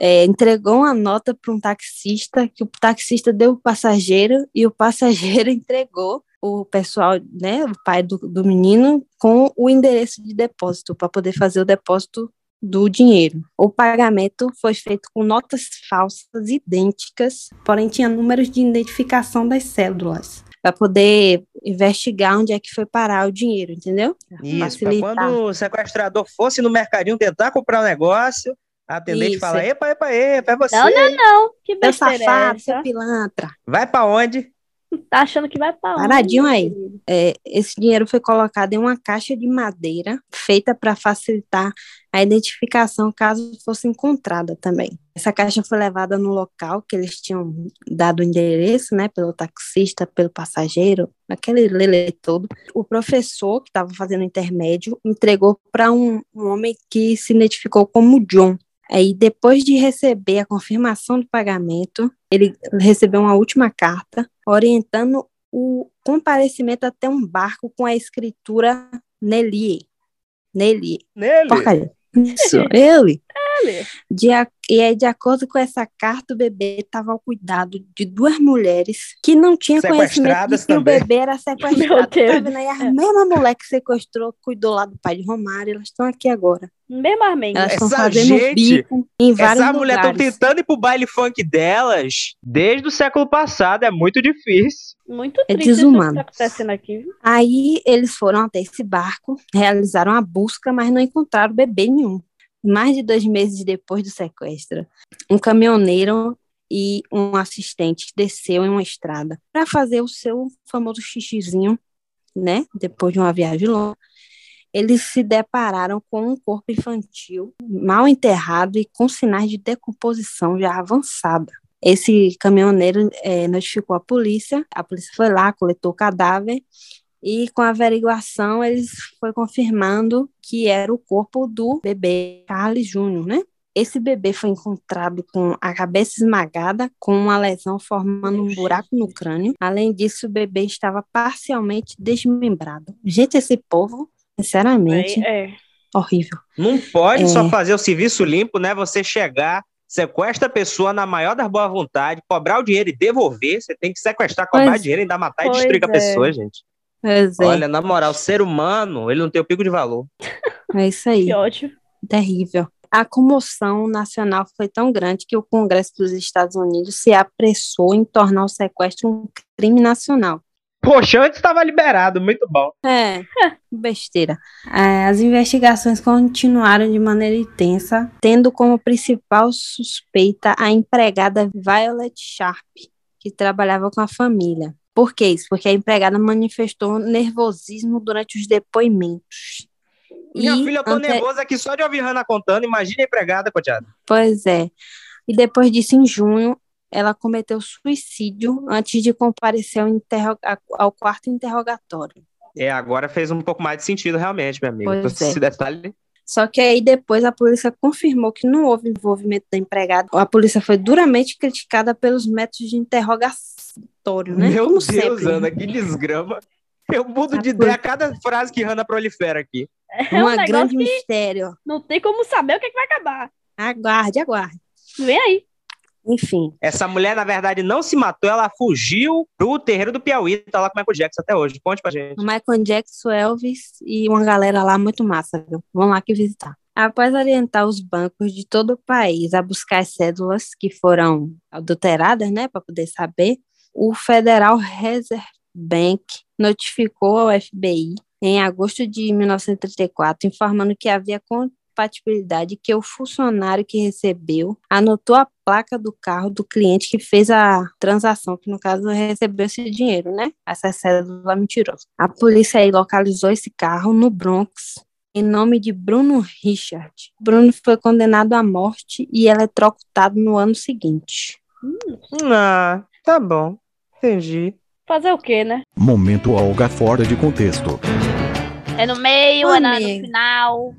é, entregou uma nota para um taxista, que o taxista deu o passageiro e o passageiro [LAUGHS] entregou o pessoal, né, o pai do, do menino, com o endereço de depósito para poder fazer o depósito do dinheiro. O pagamento foi feito com notas falsas idênticas porém tinha números de identificação das cédulas. Para poder investigar onde é que foi parar o dinheiro, entendeu? Isso, quando o sequestrador fosse no mercadinho tentar comprar um negócio, a atendente Isso. fala: epa, epa, epa, é você. Não, não, não. Que besteira é safado, essa? pilantra. Vai pra onde? [LAUGHS] Tá achando que vai pra? Paradinho aí. É, esse dinheiro foi colocado em uma caixa de madeira feita para facilitar a identificação caso fosse encontrada também. Essa caixa foi levada no local que eles tinham dado o endereço, né, pelo taxista, pelo passageiro, aquele lele todo. O professor que estava fazendo intermédio entregou para um, um homem que se identificou como John. Aí, depois de receber a confirmação do pagamento, ele recebeu uma última carta orientando o comparecimento até um barco com a escritura Nelly. Nelly. Nele. Porcaria. Isso, ele. De, a- e aí, de acordo com essa carta, o bebê estava ao cuidado de duas mulheres que não tinham conhecimento de que o também. bebê era sequestrado. Meu Deus Tá vendo aí? A mesma mulher que sequestrou, cuidou lá do pai de Romário, elas estão aqui agora. Mesmo Armênio. Elas estão Essa fazendo gente- bico em vários Essa mulher estão tentando ir pro baile funk delas desde o século passado, é muito difícil. Muito É triste isso desumano. que tá acontecendo aqui. Aí eles foram até esse barco, realizaram a busca, mas não encontraram bebê nenhum. Mais de dois meses depois do sequestro, um caminhoneiro e um assistente desceu em uma estrada para fazer o seu famoso xixizinho, né? Depois de uma viagem longa. Eles se depararam com um corpo infantil mal enterrado e com sinais de decomposição já avançada. Esse caminhoneiro eh, notificou a polícia, a polícia foi lá, coletou o cadáver e com a averiguação eles foi confirmando que era o corpo do bebê Carlos Júnior, né? Esse bebê foi encontrado com a cabeça esmagada, com uma lesão formando um buraco no crânio. Além disso, o bebê estava parcialmente desmembrado. Gente, esse povo, sinceramente, É, é. horrível. Não pode É. só fazer o serviço limpo, né? Você chegar, sequestra a pessoa na maior das boas vontades, cobrar o dinheiro e devolver. Você tem que sequestrar, cobrar Pois- dinheiro, ainda matar e destruir a é. pessoa, gente. Pois é, Olha, na moral, o ser humano, ele não tem o pico de valor. é isso aí. Que ótimo. terrível. A comoção nacional foi tão grande que o Congresso dos Estados Unidos se apressou em tornar o sequestro um crime nacional. Poxa, antes estava liberado, muito bom. É, [LAUGHS] besteira. É, as investigações continuaram de maneira intensa. Tendo como principal suspeita a empregada Violet Sharp, que trabalhava com a família. Por que isso? Porque a empregada manifestou nervosismo durante os depoimentos. Minha E filha, eu tô ante- nervosa aqui só de ouvir Hannah contando. Imagina a empregada, coteada. Pois é. E depois disso, em junho, ela cometeu suicídio antes de comparecer ao, interro- ao quarto interrogatório. É, agora fez um pouco mais de sentido, realmente, meu amigo. Pois Então, é. Esse detalhe. Só que aí depois a polícia confirmou que não houve envolvimento da empregada. A polícia foi duramente criticada pelos métodos de interrogatório, né? Meu Como Deus, sempre. Ana, que desgrama. Eu mudo de ideia a cada frase que Hannah prolifera aqui. É um um grande mistério. não tem como saber o que, é que vai acabar. Aguarde, aguarde. Vem aí. Enfim, Essa mulher, na verdade, não se matou, ela fugiu pro terreiro do Piauí, tá lá com o Michael Jackson até hoje. Conte pra gente. o Michael Jackson, Elvis e uma galera lá muito massa, viu? Vão lá que visitar. Após orientar os bancos de todo o país a buscar as cédulas que foram adulteradas, né, para poder saber, o Federal Reserve Bank notificou ao FBI em agosto de 1934, informando que havia compatibilidade que o funcionário que recebeu anotou a placa do carro do cliente que fez a transação, que no caso recebeu esse dinheiro, né? Essa cédula mentirosa. A polícia aí localizou esse carro no Bronx em nome de Bruno Richard. Bruno foi condenado à morte e eletrocutado no ano seguinte. Ah, tá bom. Entendi. Fazer o quê, né? Momento Olga fora de contexto. É no meio, Ô, é na- no final.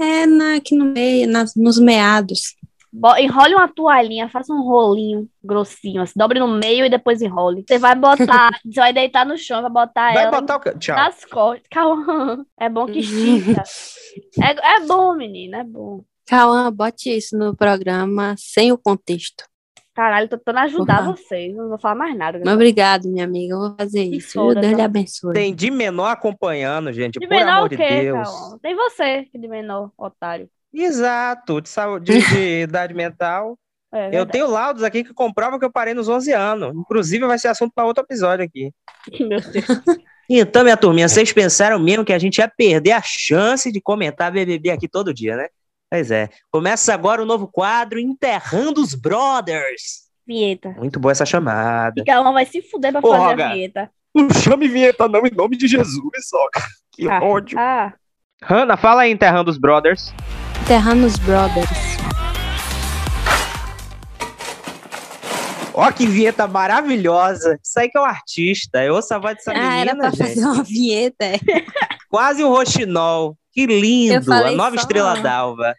É na, aqui no meio, nas, nos meados. Bo- Enrole uma toalhinha, faça um rolinho grossinho, assim, dobre no meio e depois enrole. Você vai botar, [LAUGHS] você vai deitar no chão, vai botar Vai ela botar o. Tchau. nas costas. Calma, é bom que estica. [LAUGHS] É, é bom, menina, é bom. Cauã, bote isso no programa sem o contexto. Caralho, tô tentando ajudar Porra. vocês, não vou falar mais nada. Mas Obrigado, minha amiga. Eu vou fazer Se isso. foda, Deus lhe tá? abençoe. Tem de menor acompanhando, gente. De por menor amor o de quê, Deus. Calma? Tem você, que de menor, otário. Exato, de saúde, de [LAUGHS] idade mental. É, Eu tenho laudos aqui que comprovam que eu parei nos 11 anos. Inclusive, vai ser assunto para outro episódio aqui. [LAUGHS] Meu Deus. Então, minha turminha, vocês pensaram mesmo que a gente ia perder a chance de comentar BBB aqui todo dia, né? Pois é. Começa agora o novo quadro Enterrando os Brothers. Vinheta. Muito boa essa chamada. E Calma vai se fuder pra Ô, fazer Roga. a vinheta. Não chame vinheta não, em nome de Jesus, soca. Que Ah, ódio. Ah, Hanna, fala aí Enterrando os Brothers. Terranos Brothers. Ó que vinheta maravilhosa. Isso aí que é um artista. Eu ouço a voz dessa Ah, era menina, pra gente. fazer uma vinheta. é. Quase um roxinol. Que Eu lindo. A nova só- estrela d'alva.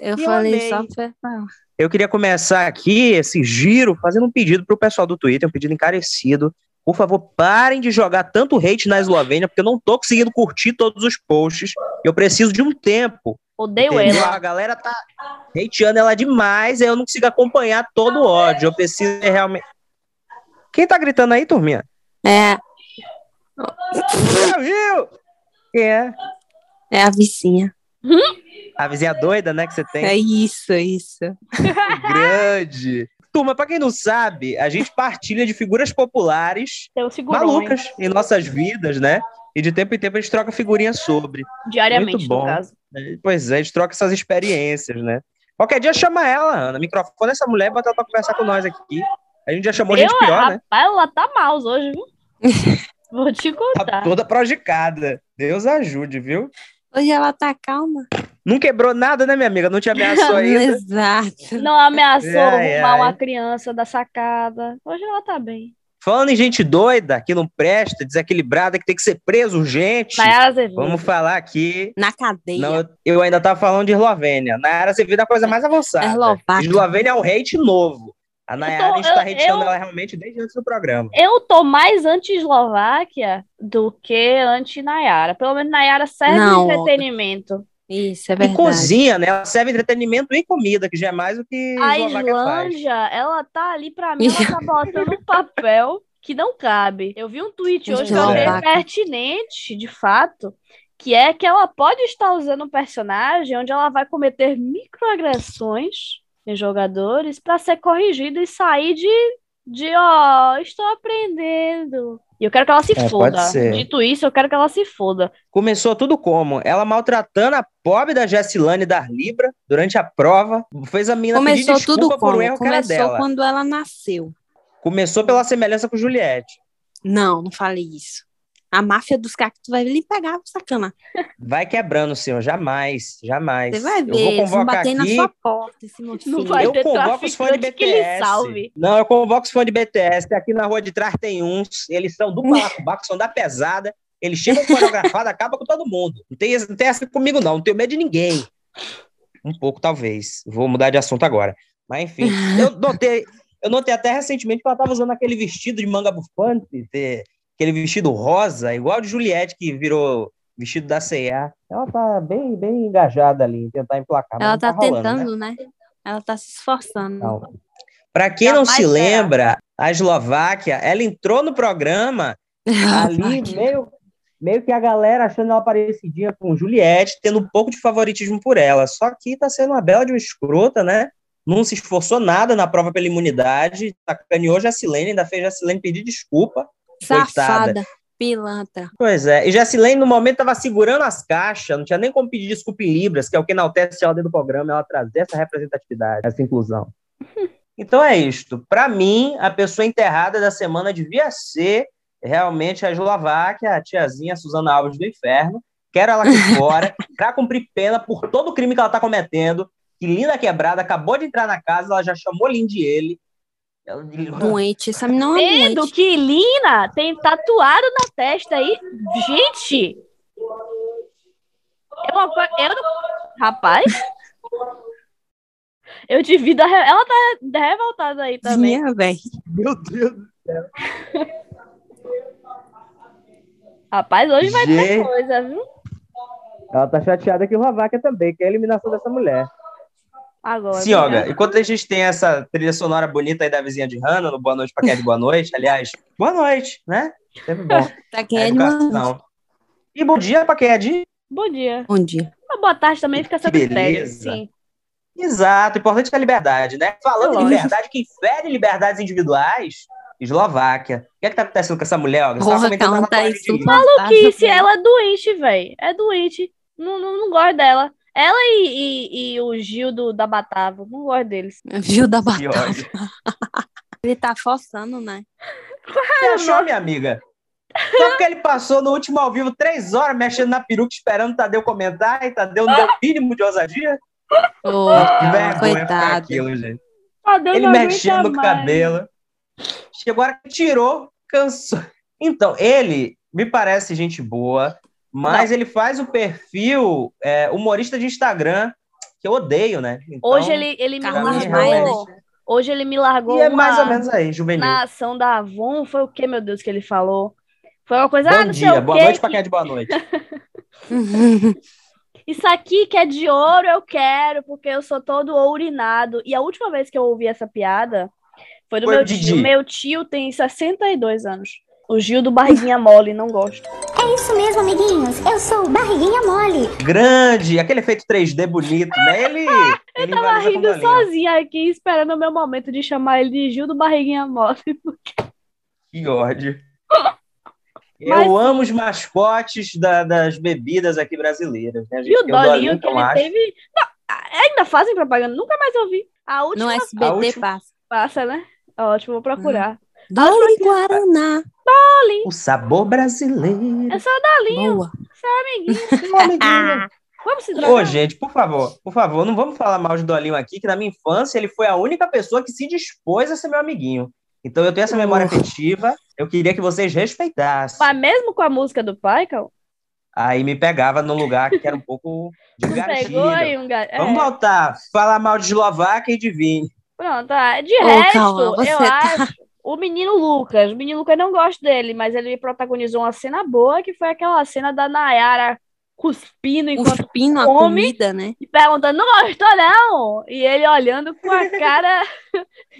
Eu Eu falei amei. só pra. Eu queria começar aqui esse giro fazendo um pedido pro pessoal do Twitter, um pedido encarecido. Por favor, parem de jogar tanto hate na Eslovênia, porque eu não tô conseguindo curtir todos os posts. Eu preciso de um tempo. odeio entendeu? ela. A galera tá hateando ela demais, eu não consigo acompanhar todo o ódio. Eu preciso realmente. Quem tá gritando aí, turminha? É, Já viu? É? É a vizinha. A vizinha doida, né, que você tem. É isso, isso. grande. Turma, pra quem não sabe, a gente partilha de figuras populares malucas em nossas vidas, né? E de tempo em tempo a gente troca figurinhas sobre. Diariamente, Muito bom. no caso. né? Pois é, a gente troca essas experiências, né? Qualquer dia chama ela, Ana. Microfone essa mulher, bota ela pra conversar com nós aqui. A gente já chamou gente Eu, pior, né? rapaz, ela tá mouse hoje, viu? [LAUGHS] Vou te Tá contar. toda projicada. Deus ajude, viu? Hoje ela tá calma. Não quebrou nada, né, minha amiga? Não te ameaçou [LAUGHS] ainda. Exato. Não ameaçou Ai, arrumar ai. uma criança da sacada. Hoje ela tá bem. Falando em gente doida, que não presta, desequilibrada, que tem que ser preso urgente. Nayara Azevedo. Vamos falar aqui Na cadeia. Não, eu, ainda tava falando de Eslovênia. Nayara Azevedo é a coisa mais avançada. Eslovaca. Eslovênia é um hate novo. A Nayara, a gente eu- tá hateando eu- ela realmente desde antes do programa. Eu tô mais anti-Eslováquia do que anti-Nayara. Pelo menos Nayara serve Não, de entretenimento. Isso, é E verdade. cozinha, né? Ela serve entretenimento e comida, que já é mais do que A Eslováquia faz. Islândia, ela tá ali pra mim, [LAUGHS] ela tá botando um papel que não cabe. Eu vi um tweet hoje que eu achei pertinente, de fato, que é que ela pode estar usando um personagem onde ela vai cometer microagressões em jogadores pra ser corrigida e sair de, de ó, estou aprendendo. E eu quero que ela se É, foda. Dito isso, eu quero que ela se foda. Começou tudo como? Ela maltratando a pobre da Jessilane da Libra durante a prova. Fez a mina pedir Começou desculpa tudo por um como? erro que era Começou dela. quando ela nasceu. Começou pela semelhança com Juliette. Não, não falei isso. A máfia dos cactos vai vir pegar, sacana. Vai quebrando, senhor. Jamais, jamais. Você vai Eu vou ver, eles vão convocar bater na aqui. sua porta, esse mocinho. Não vai eu ter convoco os fãs de lhe BTS. salve. Não, eu convoco os fãs de BTS. Aqui na rua de trás tem uns. Eles são do balacobaco, são da pesada. Eles chegam coreografados, [LAUGHS] acabam com todo mundo. Não tem, não tem essa comigo, não. Não tenho medo de ninguém. Um pouco, talvez. Vou mudar de assunto agora. Mas, enfim. [LAUGHS] Eu notei, eu notei até recentemente que ela estava usando aquele vestido de manga bufante. de- aquele vestido rosa, igual de Juliette, que virou vestido da C&A. Ela tá bem, bem engajada ali em tentar emplacar. Ela não tá rolando, né? tentando, né? Ela tá se esforçando. Para quem não Jamais se será. lembra, a Eslováquia, ela entrou no programa [LAUGHS] ali meio, meio que a galera achando ela parecidinha com Juliette, tendo um pouco de favoritismo por ela. Só que tá sendo uma bela de uma escrota, né? Não se esforçou nada na prova pela imunidade, sacaneou Jacilene, ainda fez Jacilene pedir desculpa. Safada, pilantra. Pois é, e Jacilene no momento tava segurando as caixas, não tinha nem como pedir desculpa em Libras, que é o que enaltece ela dentro do programa, ela trazer essa representatividade, essa inclusão. [LAUGHS] Então é isto. Para mim, a pessoa enterrada da semana devia ser realmente a Eslováquia, a tiazinha Suzana Alves do Inferno. Quero ela aqui [LAUGHS] fora para cumprir pena por todo o crime que ela tá cometendo. Que linda quebrada, acabou de entrar na casa, ela já chamou Lindy ele. Doente. Essa menina é doente. que Lina tem tatuado na testa aí. Gente! É uma coisa. Eu não... Rapaz! [LAUGHS] Eu divido a. re- Ela tá revoltada aí também. Minha, velho. Meu Deus. Rapaz, hoje vai ter Gente. coisa, viu? Ela tá chateada que Eslováquia também, que é a eliminação dessa mulher. Agora. Sim, Olga, enquanto a gente tem essa trilha sonora bonita aí da vizinha de Hannah, no Boa Noite pra quem é de Boa Noite, aliás, boa noite, né? Sempre bom. [LAUGHS] Pra quem É de educação. E bom dia pra quem é de. Bom dia. Bom dia. Uma boa tarde também fica essa beleza. Sim. Exato, o importante é a liberdade, né? Falando em liberdade, quem fere liberdades individuais, Eslováquia. O que é que tá acontecendo com essa mulher, Olga? Você tava Porra, tá de- Maluquice, ela é doente, velho. É doente. Não, não, não gosto dela. Ela e, e, e o Gil do, da Batava. Não gosto deles. [LAUGHS] Viu da ódio. [LAUGHS] Ele tá forçando, né? Você achou, minha amiga? Só porque ele passou no último ao vivo três horas mexendo na peruca, esperando o Tadeu comentar, e Tadeu não deu o [LAUGHS] mínimo de ousadia. Ô, Que vergonha ficar coitado. aquilo, gente. Deus Ele mexendo no cabelo. Chegou a hora que tirou, cansou. Então, ele me parece gente boa, mas ele faz o perfil é, humorista de Instagram, que eu odeio, né? Então, Hoje ele, ele me largou. Hoje ele me largou E é uma- mais ou menos aí, juvenil. na ação da Avon. Foi o que, meu Deus, que ele falou? Foi uma coisa, ah, Bom não sei dia, o boa quê, noite pra que quem é de boa noite. [LAUGHS] Isso aqui que é de ouro eu quero, porque eu sou todo ourinado. E a última vez que eu ouvi essa piada foi do Foi meu o Didi. tio. Meu tio tem 62 anos. O Gil do Barriguinha Mole, não gosto. É isso mesmo, amiguinhos. Eu sou o Barriguinha Mole. Grande, aquele efeito 3D bonito, né? Ele, [LAUGHS] ele Tava rindo sozinha aqui, esperando o meu momento de chamar ele de Gil do Barriguinha Mole. [LAUGHS] Que ódio. [LAUGHS] Eu Mas- amo os mascotes da- das bebidas aqui brasileiras, né, gente? E o Porque Dolinho que eu ele acho. teve. Não, ainda fazem propaganda, nunca mais ouvi. A última No A SBT última- passa. passa, né? Ótimo, vou procurar. Dole Guaraná. O sabor brasileiro. É só Dolinho, Boa. amiguinho. [LAUGHS] [LAUGHS] Vamos se drogar. Ô, gente, por favor, por favor, não vamos falar mal de Dolinho aqui, que na minha infância ele foi a única pessoa que se dispôs a ser meu amiguinho. Então eu tenho essa memória afetiva, eu queria que vocês respeitassem. Mas mesmo com a música do pai, Cal, Aí me pegava num lugar que era um pouco de pegou aí um gato. Vamos voltar, falar mal de Eslováquia e de vinho. Pronto, ah, de Ô, resto, você eu tá- acho. O menino Lucas, o menino Lucas não gosto dele, mas ele protagonizou uma cena boa, que foi aquela cena da Nayara cuspindo enquanto Cuspindo a come. comida, né? e perguntando, não gostou não? E ele olhando com a [LAUGHS] cara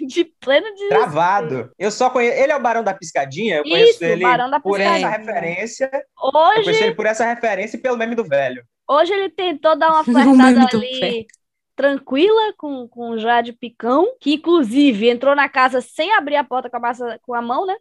de pleno desespero. Travado. Eu só conheço. Ele é o Barão da Piscadinha, eu conheço Isso, ele Barão da por essa referência. Eu conheço Hoje, ele por essa referência e pelo meme do velho. hoje ele tentou dar uma [LAUGHS] flertada ali pé. Tranquila com, com Jade Picão, que inclusive entrou na casa sem abrir a porta com a, massa, com a mão, né?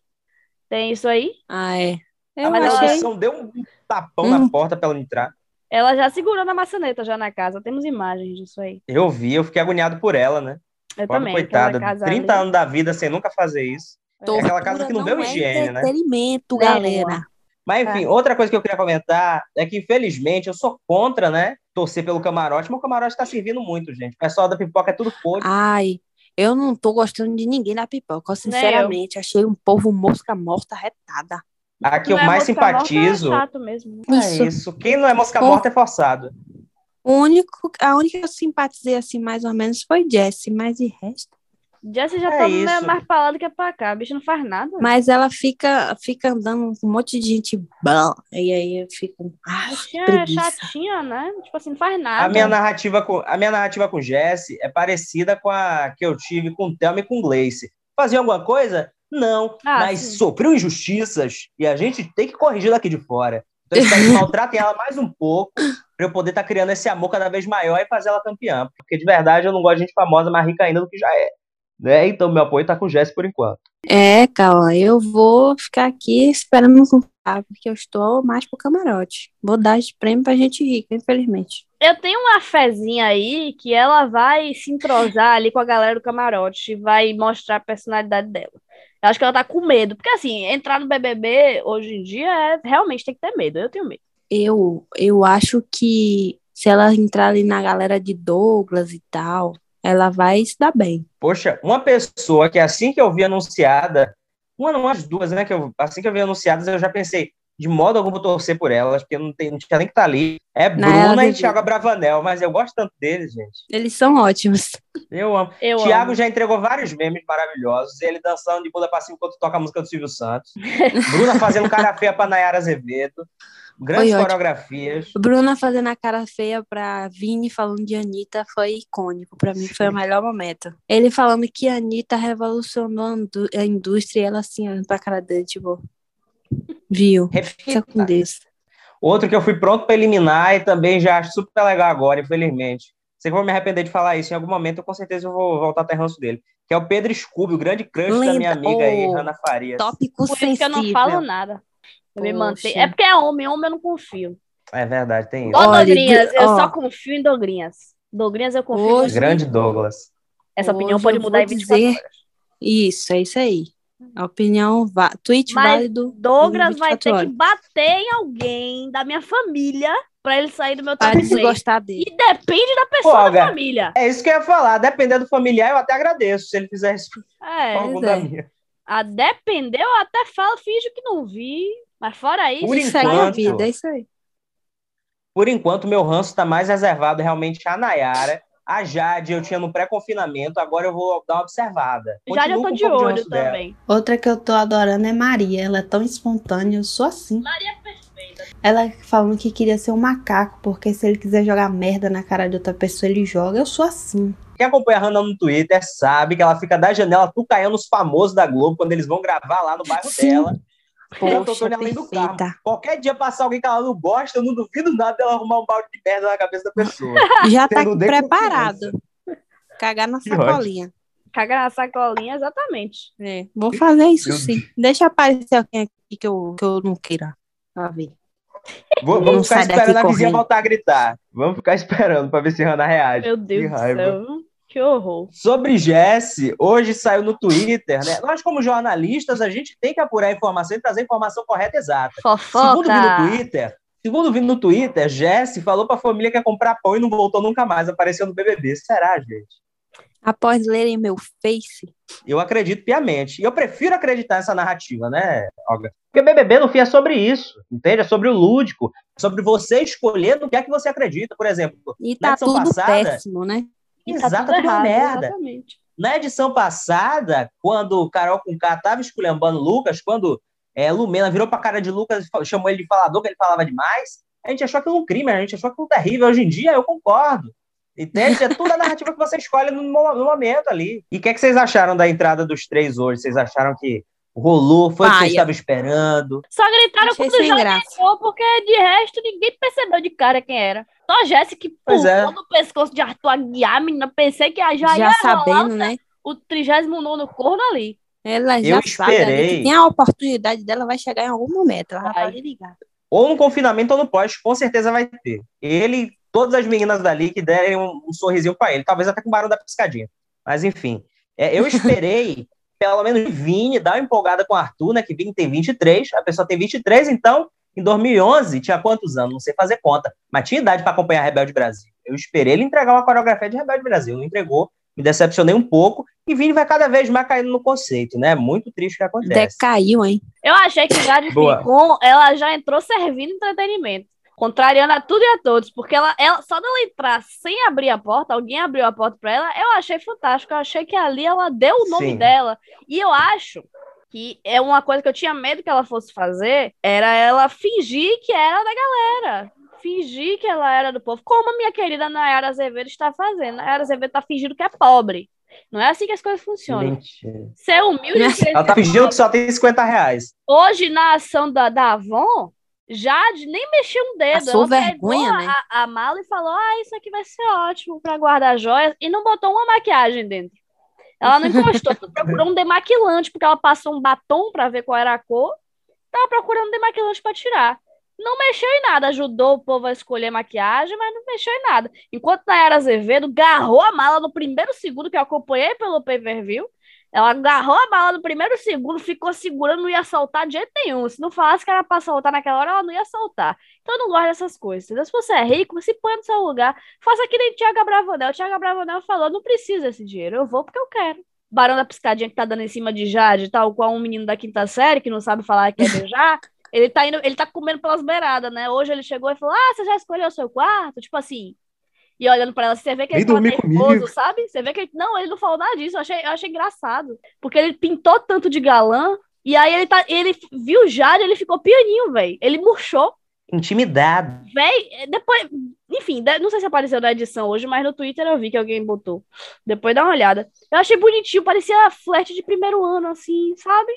Tem isso aí. Ah, é. A Eu Mas ela- achei. deu um tapão Hum. na porta pra ela entrar. Ela já segurou na maçaneta já na casa. Temos imagens disso aí. Eu vi, eu fiquei agoniado por ela, né? Eu Pobre também. coitada, aquela casa 30 ali. anos da vida sem nunca fazer isso. É aquela casa que não vê o é higiene, né? entretenimento, Nenhuma. galera. Mas enfim, outra coisa que eu queria comentar é que, infelizmente, eu sou contra, né? Torcer pelo camarote, mas o camarote tá servindo muito, gente. O pessoal da pipoca é tudo podre. Ai, eu não tô gostando de ninguém da pipoca. Eu, sinceramente, achei um povo mosca morta retada. A que Não eu é mais mosca morta, simpatizo. É chato mesmo. É Isso. isso. Quem não é mosca morta é forçado. O único, a única que eu simpatizei assim, mais ou menos, foi Jessie, mas de resto. Jessie já É tá isso. mais pra lá do que pra cá. A bicha não faz nada. Mas ela fica, fica andando com um monte de gente bom. E aí eu fico. Ah, é preguiça. chatinha, né? Tipo assim, não faz nada. A minha narrativa com a minha narrativa com Jesse é parecida com a que eu tive com Thelma e com Gleice. Fazia alguma coisa? Não, Ah, mas sim. sofreu injustiças e a gente tem que corrigir daqui de fora. Então, eu espero que maltratem ela mais um pouco pra eu poder estar criando esse amor cada vez maior e fazer ela campeã. Porque de verdade eu não gosto de gente famosa mais rica ainda do que já é. Né? Então meu apoio tá com Jesse por enquanto. É, calma, eu vou ficar aqui esperando comprar, porque eu estou mais pro camarote. Vou dar de prêmio pra gente rica, infelizmente. Eu tenho uma fezinha aí que ela vai se entrosar ali com a galera do camarote e vai mostrar a personalidade dela. Eu acho que ela tá com medo, porque assim, entrar no BBB hoje em dia é realmente tem que ter medo. Eu tenho medo. Eu, eu acho que se ela entrar ali na galera de Douglas e tal, ela vai se dar bem. Poxa, uma pessoa que assim que eu vi anunciada, uma não as duas, né? Que eu, assim que eu vi anunciadas, eu já pensei, de modo algum vou torcer por elas, porque não, tem, não tinha nem que estar ali. É Bruna e devia. Thiago Bravanel, mas eu gosto tanto deles, gente. Eles são ótimos. Eu amo. Eu Thiago amo. já entregou vários memes maravilhosos. Ele dançando de bunda pra cima enquanto toca a música do Silvio Santos. [LAUGHS] Bruna fazendo cara feia pra Nayara Azevedo. Grandes Foi ótimo. coreografias. Bruna fazendo a cara feia pra Vini falando de Anitta foi icônico. Pra mim foi o melhor momento. Ele falando que a Anitta revolucionou a indú- a indústria e ela assim, olhando pra cara dele, tipo. Viu? Fica com Deus. Outro que eu fui pronto pra eliminar e também já acho super legal agora, infelizmente. Sei que vou me arrepender de falar isso. Em algum momento eu com certeza eu vou voltar a ter ranço dele. Que é o Pedro Scooby, o grande crush da minha Lenda- amiga aí, Oh, Ana Farias. Tópico Por isso que eu sensível. não falo nada. Eu me mantenho. É porque é homem, homem eu não confio. É verdade, tem isso. Ó, Olha, Dogrinhas, eu só confio em Dogrinhas. Dogrinhas eu confio. Hoje- Grande Douglas. Essa opinião Hoje pode eu mudar em 24 dizer- horas. Isso, é isso aí. A opinião, va... tweet Mas válido. Douglas vai 24 ter que horas. bater em alguém da minha família pra ele sair do meu top 3. desgostar dele. E depende da pessoa Pô, da família. É isso que eu ia falar. Dependendo do familiar, eu até agradeço se ele fizer isso É, com algum pois da é. minha. a depender, eu até falo, finjo que não vi. Mas fora isso, Por E segue a enquanto- vida, é isso aí. Por enquanto, meu ranço tá mais reservado realmente a Nayara. A Jade eu tinha no pré-confinamento, agora eu vou dar uma observada. já eu Continuo tô com um de pouco olho dela. também. Outra que eu tô adorando é Maria. Ela é tão espontânea, eu sou assim. Maria é perfeita. Ela falando que queria ser um macaco, porque se ele quiser jogar merda na cara de outra pessoa, ele joga. Eu sou assim. Quem acompanha a Hannah no Twitter sabe que ela fica da janela tucaiando os famosos da Globo quando eles vão gravar lá no bairro Sim. dela. Tô Poxa, Tony além do carro. Qualquer dia passar alguém que ela não gosta, eu não duvido nada dela arrumar um balde de merda na cabeça da pessoa. [LAUGHS] Já tá preparado. Cagar na sacolinha. Cagar na sacolinha, exatamente. É, vou fazer isso Meu sim. Deixa aparecer alguém aqui que eu, que eu não queira. Ver. Vou- Não vamos ficar esperando a vizinha correndo. voltar a gritar. Vamos ficar esperando pra ver se Hannah reage. Meu Deus Que do raiva. céu. Que horror. Sobre Jesse, hoje saiu no Twitter, né? Nós, como jornalistas, a gente tem que apurar a informação e trazer a informação correta e exata. Segundo vi no Fofoca. Twitter, segundo vi no Twitter, Jesse falou pra família que ia comprar pão e não voltou nunca mais, apareceu no BBB. Será, gente? Após lerem meu face, Eu acredito piamente. E eu prefiro acreditar nessa narrativa, né, Olga? Porque BBB, no fim, é sobre isso, entende? É sobre o lúdico, é sobre você escolher no que é que você acredita. Por exemplo, e na tá edição tudo passada, péssimo, né? E tá exato, uma errado, merda. exatamente. Na edição passada, quando o Carol com K tava esculhambando o Lucas, quando é, Lumena virou pra cara de Lucas e chamou ele de falador, que ele falava demais, a gente achou aquilo um crime, a gente achou aquilo terrível. Hoje em dia, eu concordo. Entende? É tudo a narrativa que você [LAUGHS] escolhe no, no momento ali. E o que, é que vocês acharam da entrada dos três hoje? Vocês acharam que rolou? Foi o que vocês estavam esperando? Só gritaram Achei quando já graça. porque de resto ninguém percebeu de cara quem era. Só a Jéssica que Pois pulou é. no pescoço de Arthur Aguiar, menina. Pensei que já, Já, ia rolar sabendo, né? o 39 corno ali. Ela Eu já sabe ali esperei. que tem a oportunidade dela, vai chegar em algum momento. Ela Vai. ligada. Ou no confinamento ou no pós, com certeza vai ter. Ele, todas as meninas dali que derem um, um sorrisinho pra ele, talvez até com o barulho da piscadinha. Mas enfim, é, eu esperei, pelo menos Vini dar uma empolgada com o Arthur, né? Que Vini tem 23, a pessoa tem 23, então em 2011 tinha quantos anos? Não sei fazer conta, mas tinha idade para acompanhar Rebelde Brasil. Eu esperei ele entregar uma coreografia de Rebelde Brasil, não entregou, me decepcionei um pouco. E Vini vai cada vez mais caindo no conceito, né? Muito triste o que acontece. Decaiu, hein? Eu achei que Jade. Picon, ela já entrou servindo entretenimento. Contrariando a tudo e a todos, porque ela, ela só dela entrar sem abrir a porta, alguém abriu a porta pra ela, eu achei fantástico. Eu achei que ali ela deu o nome Sim. dela. E eu acho que é uma coisa que eu tinha medo que ela fosse fazer, era ela fingir que era da galera. Fingir que ela era do povo, como a minha querida Nayara Azevedo está fazendo. Nayara Azevedo tá fingindo que é pobre. Não é assim que as coisas funcionam. Mentira. Ser humilde e ser Ela tá fingindo que só tem 50 reais. Hoje, na ação da, da Avon, Jade nem mexeu um dedo. Passou ela vergonha, né? a, a mala e falou: Ah, isso aqui vai ser ótimo pra guardar joias. E não botou uma maquiagem dentro. Ela não encostou, procurou um demaquilante, porque ela passou um batom pra ver qual era a cor. Tava procurando um demaquilante pra tirar. Não mexeu em nada, ajudou o povo a escolher maquiagem, mas não mexeu em nada. Enquanto Nayara Azevedo garrou a mala no primeiro segundo que eu acompanhei pelo pay-per-view, ela agarrou a bala no primeiro segundo, ficou segurando, não ia soltar de jeito nenhum. Se não falasse que era pra soltar naquela hora, ela não ia soltar. Então eu não gosto dessas coisas. entendeu? Se você é rico, se põe no seu lugar. Faça que nem Thiago Bravanel. O Thiago Bravanel falou: não precisa desse dinheiro, eu vou porque eu quero. Barão da Piscadinha que tá dando em cima de Jade, tal qual um menino da quinta série que não sabe falar que quer beijar. Ele tá indo, ele tá comendo pelas beiradas, né? Hoje ele chegou e falou: Ah, você já escolheu o seu quarto? Tipo assim. E olhando pra ela, você vê que ele tava nervoso, comigo. sabe? Você vê que ele. Não, ele não falou nada disso. Eu achei, eu achei engraçado. Porque ele pintou tanto de galã. E aí ele tá. Ele viu o Jade, ele ficou pianinho, velho. Ele murchou. Intimidado. Véi, depois. Enfim, não sei se apareceu na edição hoje, mas no Twitter eu vi que alguém botou. Depois dá uma olhada. Eu achei bonitinho, parecia flerte de primeiro ano, assim, sabe?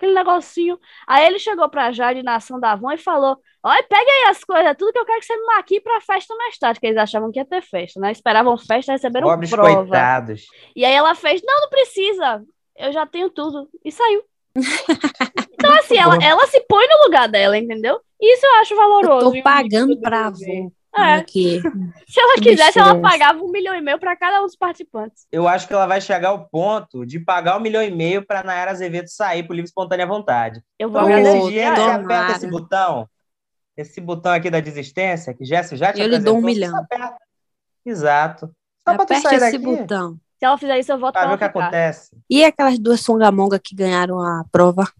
Aquele negocinho. Aí ele chegou pra Jade na ação da Avon e falou: Olha, pega aí as coisas, tudo que eu quero que você me maquie pra festa mais tarde, que eles achavam que ia ter festa, né? Esperavam festa, receberam Pobres prova. coitados. E aí ela fez: Não, não precisa, eu já tenho tudo. E saiu. [LAUGHS] Então, assim, ela, ela se põe no lugar dela, entendeu? Isso eu acho Eu valoroso. tô em um pagando pra BBB. É. Aqui. Se ela quisesse, besteira ela é pagava um milhão e meio pra cada um dos participantes. Eu acho que ela vai chegar ao ponto de pagar um milhão e meio pra Nayara Azevedo sair por livre e espontânea vontade. Eu vou Então, Ô, esse agradecer. dia você aperta esse botão, esse botão aqui da desistência, que Jéssica já te Eu lhe dou um milhão. aperta. Exato. Só pra tu sair esse daqui, botão. Se ela fizer isso, eu voto pra pra ver o que acontece. E aquelas duas songamonga que ganharam a prova?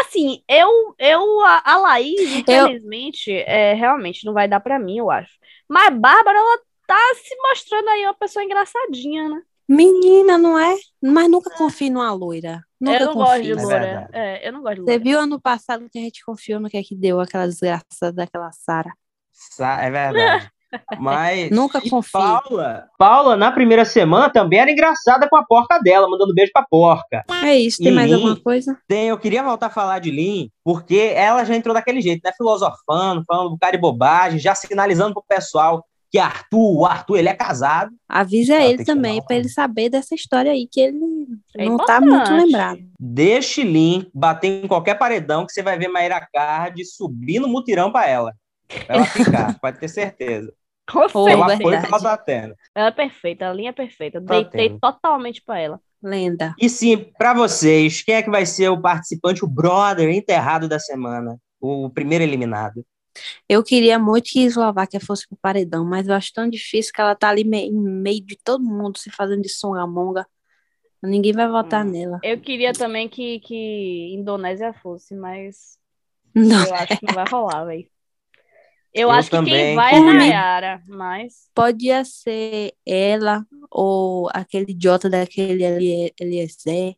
Assim, eu, eu a, a Laís, Eu- infelizmente, é, realmente não vai dar pra mim, eu acho. Mas a Bárbara, ela tá se mostrando aí uma pessoa engraçadinha, né? Menina, não é? Mas nunca confie numa loira. Nunca eu não gosto de confie. É. É, eu não gosto de Você loura. viu ano passado que a gente confiou no que é que deu aquela desgraça daquela Sara? Sa- É verdade. Mas. Nunca confie. Paula, Paula, na primeira semana, também era engraçada com a porca dela, mandando beijo pra porca. É isso, tem E mais mim? alguma coisa? Tem, eu queria voltar a falar de Lin, porque ela já entrou daquele jeito, né? Filosofando, falando um bocado de bobagem, já sinalizando pro pessoal que Arthur, o Arthur, ele é casado. Avisa Ela ele também, pra ele saber dessa história aí, que ele É não tá muito lembrado. Deixe Lin bater em qualquer paredão que você vai ver Maíra Card subir no mutirão pra ela. Pra ela ficar, [LAUGHS] pode ter certeza. Com Ô, o certeza. apoio que verdade. ela tá tendo. Ela é perfeita, a linha é perfeita. Eu Deitei totalmente pra ela. Lenda. E sim, pra vocês, quem é que vai ser o participante, o brother enterrado da semana? O primeiro eliminado? Eu queria muito que a Eslováquia fosse pro paredão, mas eu acho tão difícil que ela tá ali em meio de todo mundo se fazendo de songamonga. Ninguém vai votar Hum. nela. Eu queria também que, que Indonésia fosse, mas Não. eu acho que não vai rolar, velho. Eu, Eu acho que quem vai é queria. Nayara, mas. Podia ser ela ou aquele idiota daquele Elie- Eliezer.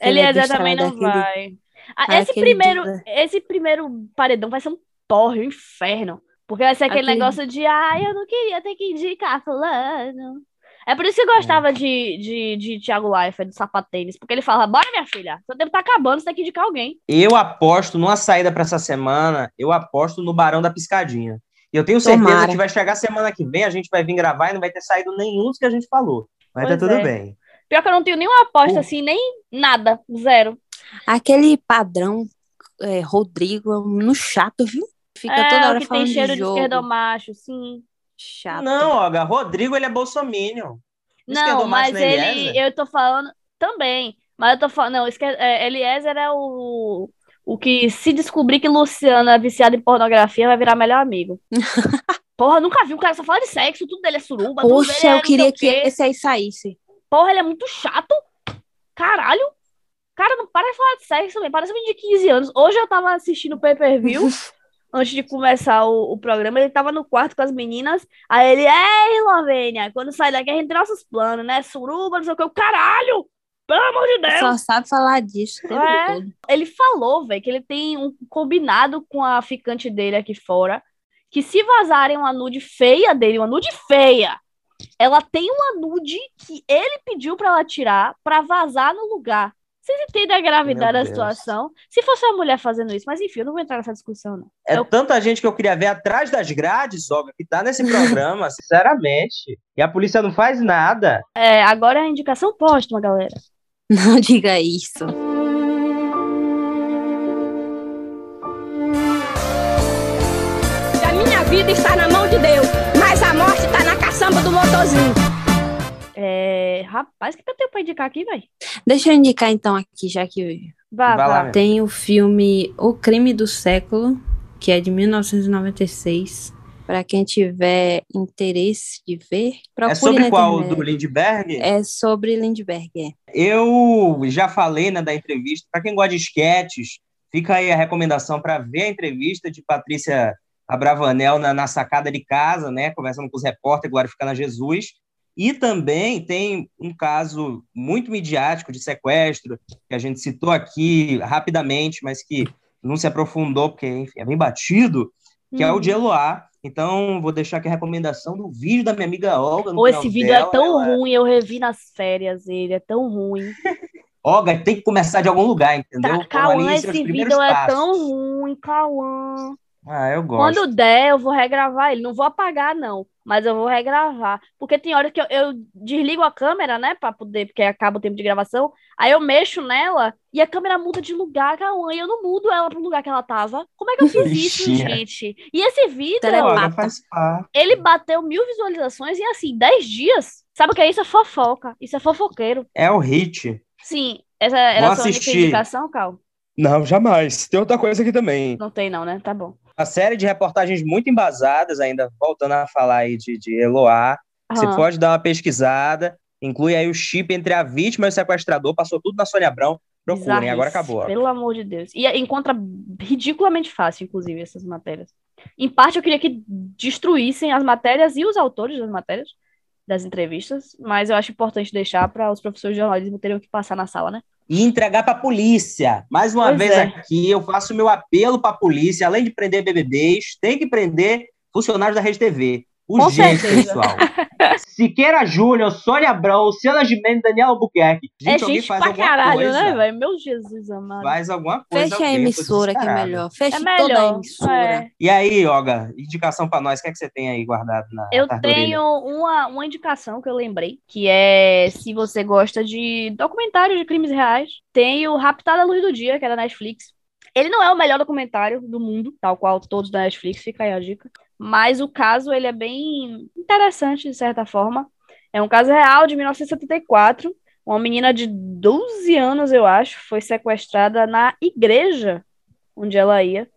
Eliezer também não daquele- vai. Ah, esse primeiro, esse primeiro paredão vai ser um porre, um inferno. Porque vai ser aquele Aquele- negócio de, ai, eu não queria ter que indicar fulano. É por isso que eu gostava de, de, de Thiago Leifert, do sapatênis, porque ele fala, bora minha filha, seu tempo tá acabando, você tem que indicar alguém. Eu aposto numa saída pra essa semana, eu aposto no Barão da Piscadinha. E eu tenho certeza Tomara. que vai chegar semana que vem, a gente vai vir gravar e não vai ter saído nenhum dos que a gente falou. Mas tá tudo é. bem. Pior que eu não tenho nenhuma aposta Uh. assim, nem nada, zero. Aquele padrão é, Rodrigo, no chato, viu? Fica é, toda o hora que falando tem cheiro de de, jogo. esquerdomacho, sim. Chato. Não, Olga, Rodrigo, ele é bolsominion. Não, mas não é ele, Eliezer? eu tô falando também, mas eu tô falando, não, esque- é, Eliezer é o, o que se descobrir que Luciana é viciada em pornografia vai virar melhor amigo. [LAUGHS] Porra, nunca vi um cara só fala de sexo, tudo dele é suruba, tudo dele Poxa, é eu queria que esse aí saísse. Porra, ele é muito chato. Caralho. Cara, não para de falar de sexo também. Parece um de 15 anos. Hoje eu tava assistindo o pay-per-view. [LAUGHS] antes de começar o, o programa, ele tava no quarto com as meninas. Aí ele, ei, Lovênia, quando sai daqui a gente tem nossos planos, né? Suruba, não sei o que. Eu, caralho! Pelo amor de Deus! Só sabe falar disso É. Ele falou, velho, que ele tem um combinado com a ficante dele aqui fora, que se vazarem uma nude feia dele, uma nude feia, ela tem uma nude que ele pediu pra ela tirar pra vazar no lugar. Vocês entendem a gravidade da situação? Se fosse uma mulher fazendo isso, mas enfim, eu não vou entrar nessa discussão, não. É Eu- tanta gente que eu queria ver atrás das grades, Olga, que tá nesse [LAUGHS] programa, sinceramente. E a polícia não faz nada. É, agora é a indicação póstuma, galera. [LAUGHS] Não diga isso. A minha vida está na mão de Deus, mas a morte está na caçamba do motorzinho. É, rapaz, o que eu tenho pra indicar aqui, velho? Deixa eu indicar então aqui, já que Vá, Vai lá. Tem o filme O Crime do Século, que é de 1996. para quem tiver interesse de ver, procure É sobre qual? internet. Do Lindbergh? É sobre Lindbergh, é. Eu já falei né, da entrevista. Para quem gosta de esquetes, fica aí a recomendação para ver a entrevista de Patrícia Abravanel na, na sacada de casa, né, conversando com os repórteres, glorificando a Jesus. E também tem um caso muito midiático de sequestro, que a gente citou aqui rapidamente, mas que não se aprofundou, porque enfim, é bem batido, que é o de Eloá. Então, vou deixar aqui a recomendação do vídeo da minha amiga Olga. no Ou esse vídeo dela. é tão Ela- ruim, eu revi nas férias ele, é tão ruim. [LAUGHS] Olga, tem que começar de algum lugar, entendeu? Tá, Cauã, esse vídeo é passos. tão ruim, Cauã. Ah, eu gosto. Quando der, eu vou regravar ele. Não vou apagar, não, mas eu vou regravar. Porque tem hora que eu, eu desligo a câmera, né, pra poder, porque acaba o tempo de gravação. Aí eu mexo nela e a câmera muda de lugar, Cauã, e eu não mudo ela pro lugar que ela tava. Como é que eu fiz [LAUGHS] isso, gente? E esse vídeo, Telepata. Ele bateu mil visualizações em, assim, 10 dias. Sabe o que é isso? É fofoca. Isso é fofoqueiro. É o hit. Sim, essa era Vou a sua assistir. indicação, Cal? Não, jamais. Tem outra coisa aqui também. Não tem, não, né? Tá bom. Uma série de reportagens muito embasadas, ainda voltando a falar aí de, de Eloá. Você Aham. pode dar uma pesquisada. Inclui aí o chip entre a vítima e o sequestrador. Passou tudo na Sônia Abrão. Procurem, agora acabou. Pelo amor de Deus. E encontra ridiculamente fácil, inclusive, essas matérias. Em parte, eu queria que destruíssem as matérias e os autores das matérias, das entrevistas, mas eu acho importante deixar para os professores de jornalismo terem o que passar na sala, né? E entregar para a polícia. Mais uma Pois vez é. aqui, eu faço meu apelo para a polícia, além de prender BBBs, tem que prender funcionários da Rede TV. Urgente, pessoal. [LAUGHS] Siqueira Júnior, Sônia Abrão, Luciana Gimenez, Daniel Albuquerque. é alguém gente faz pra alguma caralho, coisa. né, velho? Meu Jesus amado. Faz alguma coisa. Feche a emissora, que é melhor. Feche É toda a melhor. emissora. é. E aí, Olga, indicação para nós, o que, é que você tem aí guardado na Eu tenho uma, uma indicação que eu lembrei, que é se você gosta de documentário de crimes reais, tem o Raptada à Luz do Dia, que é da Netflix. Ele não é o melhor documentário do mundo, tal qual todos da Netflix, fica aí a dica. Mas o caso, ele é bem interessante, de certa forma. É um caso real de 1974. Uma menina de 12 anos, eu acho, foi sequestrada na igreja onde ela ia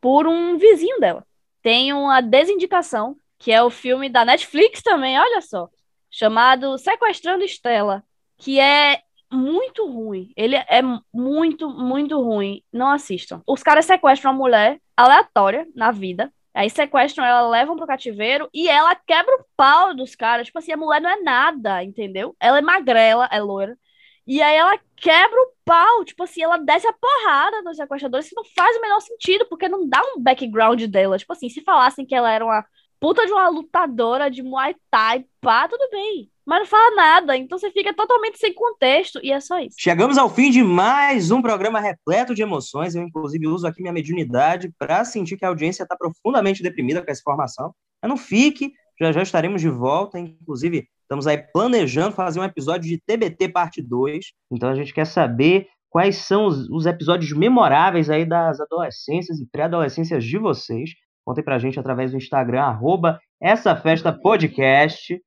por um vizinho dela. Tem uma desindicação, que é o filme da Netflix também, olha só, chamado Sequestrando Estela, que é muito ruim. Ele é muito, muito ruim. Não assistam. Os caras sequestram uma mulher aleatória na vida. Aí sequestram ela, levam pro cativeiro e ela quebra o pau dos caras. Tipo assim, a mulher não é nada, entendeu? Ela é magrela, é loira. E aí ela quebra o pau, tipo assim, ela desce a porrada nos sequestradores, que não faz o menor sentido, porque não dá um background dela. Tipo assim, se falassem que ela era uma puta de uma lutadora de Muay Thai, pá, tudo bem. Mas não fala nada, então você fica totalmente sem contexto, e é só isso. Chegamos ao fim de mais um programa repleto de emoções. Eu, inclusive, uso aqui minha mediunidade para sentir que a audiência está profundamente deprimida com essa informação. Mas não fique, já já estaremos de volta. Inclusive, estamos aí planejando fazer um episódio de TBT parte 2. Então, a gente quer saber quais são os, os episódios memoráveis aí das adolescências e pré-adolescências de vocês. Contem pra gente através do Instagram, arroba essa festa podcast.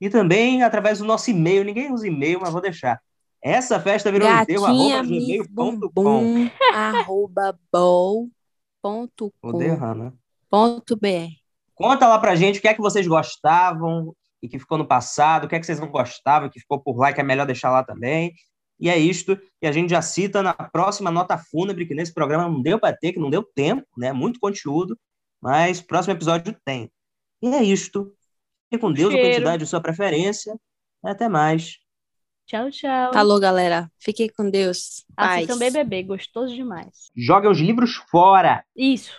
E também através do nosso e-mail. Ninguém usa e-mail, mas vou deixar. Essa festa virou enterro, Gatinha Miss gmail.com. Arroba bol ponto Vou com derrar, né? ponto br. Conta lá pra gente o que é que vocês gostavam e que ficou no passado, o que é que vocês não gostavam, que ficou por lá e que é melhor deixar lá também. E é isto. E a gente já cita na próxima nota fúnebre, que nesse programa não deu para ter, que não deu tempo, né? Muito conteúdo. Mas próximo episódio tem. E é isto. Fique com Deus, a Cheiro. quantidade de sua preferência. Até mais. Tchau, tchau. Falou, galera. Fiquem com Deus. Paz. Assistam BBB, gostoso demais. Joga os livros fora. Isso.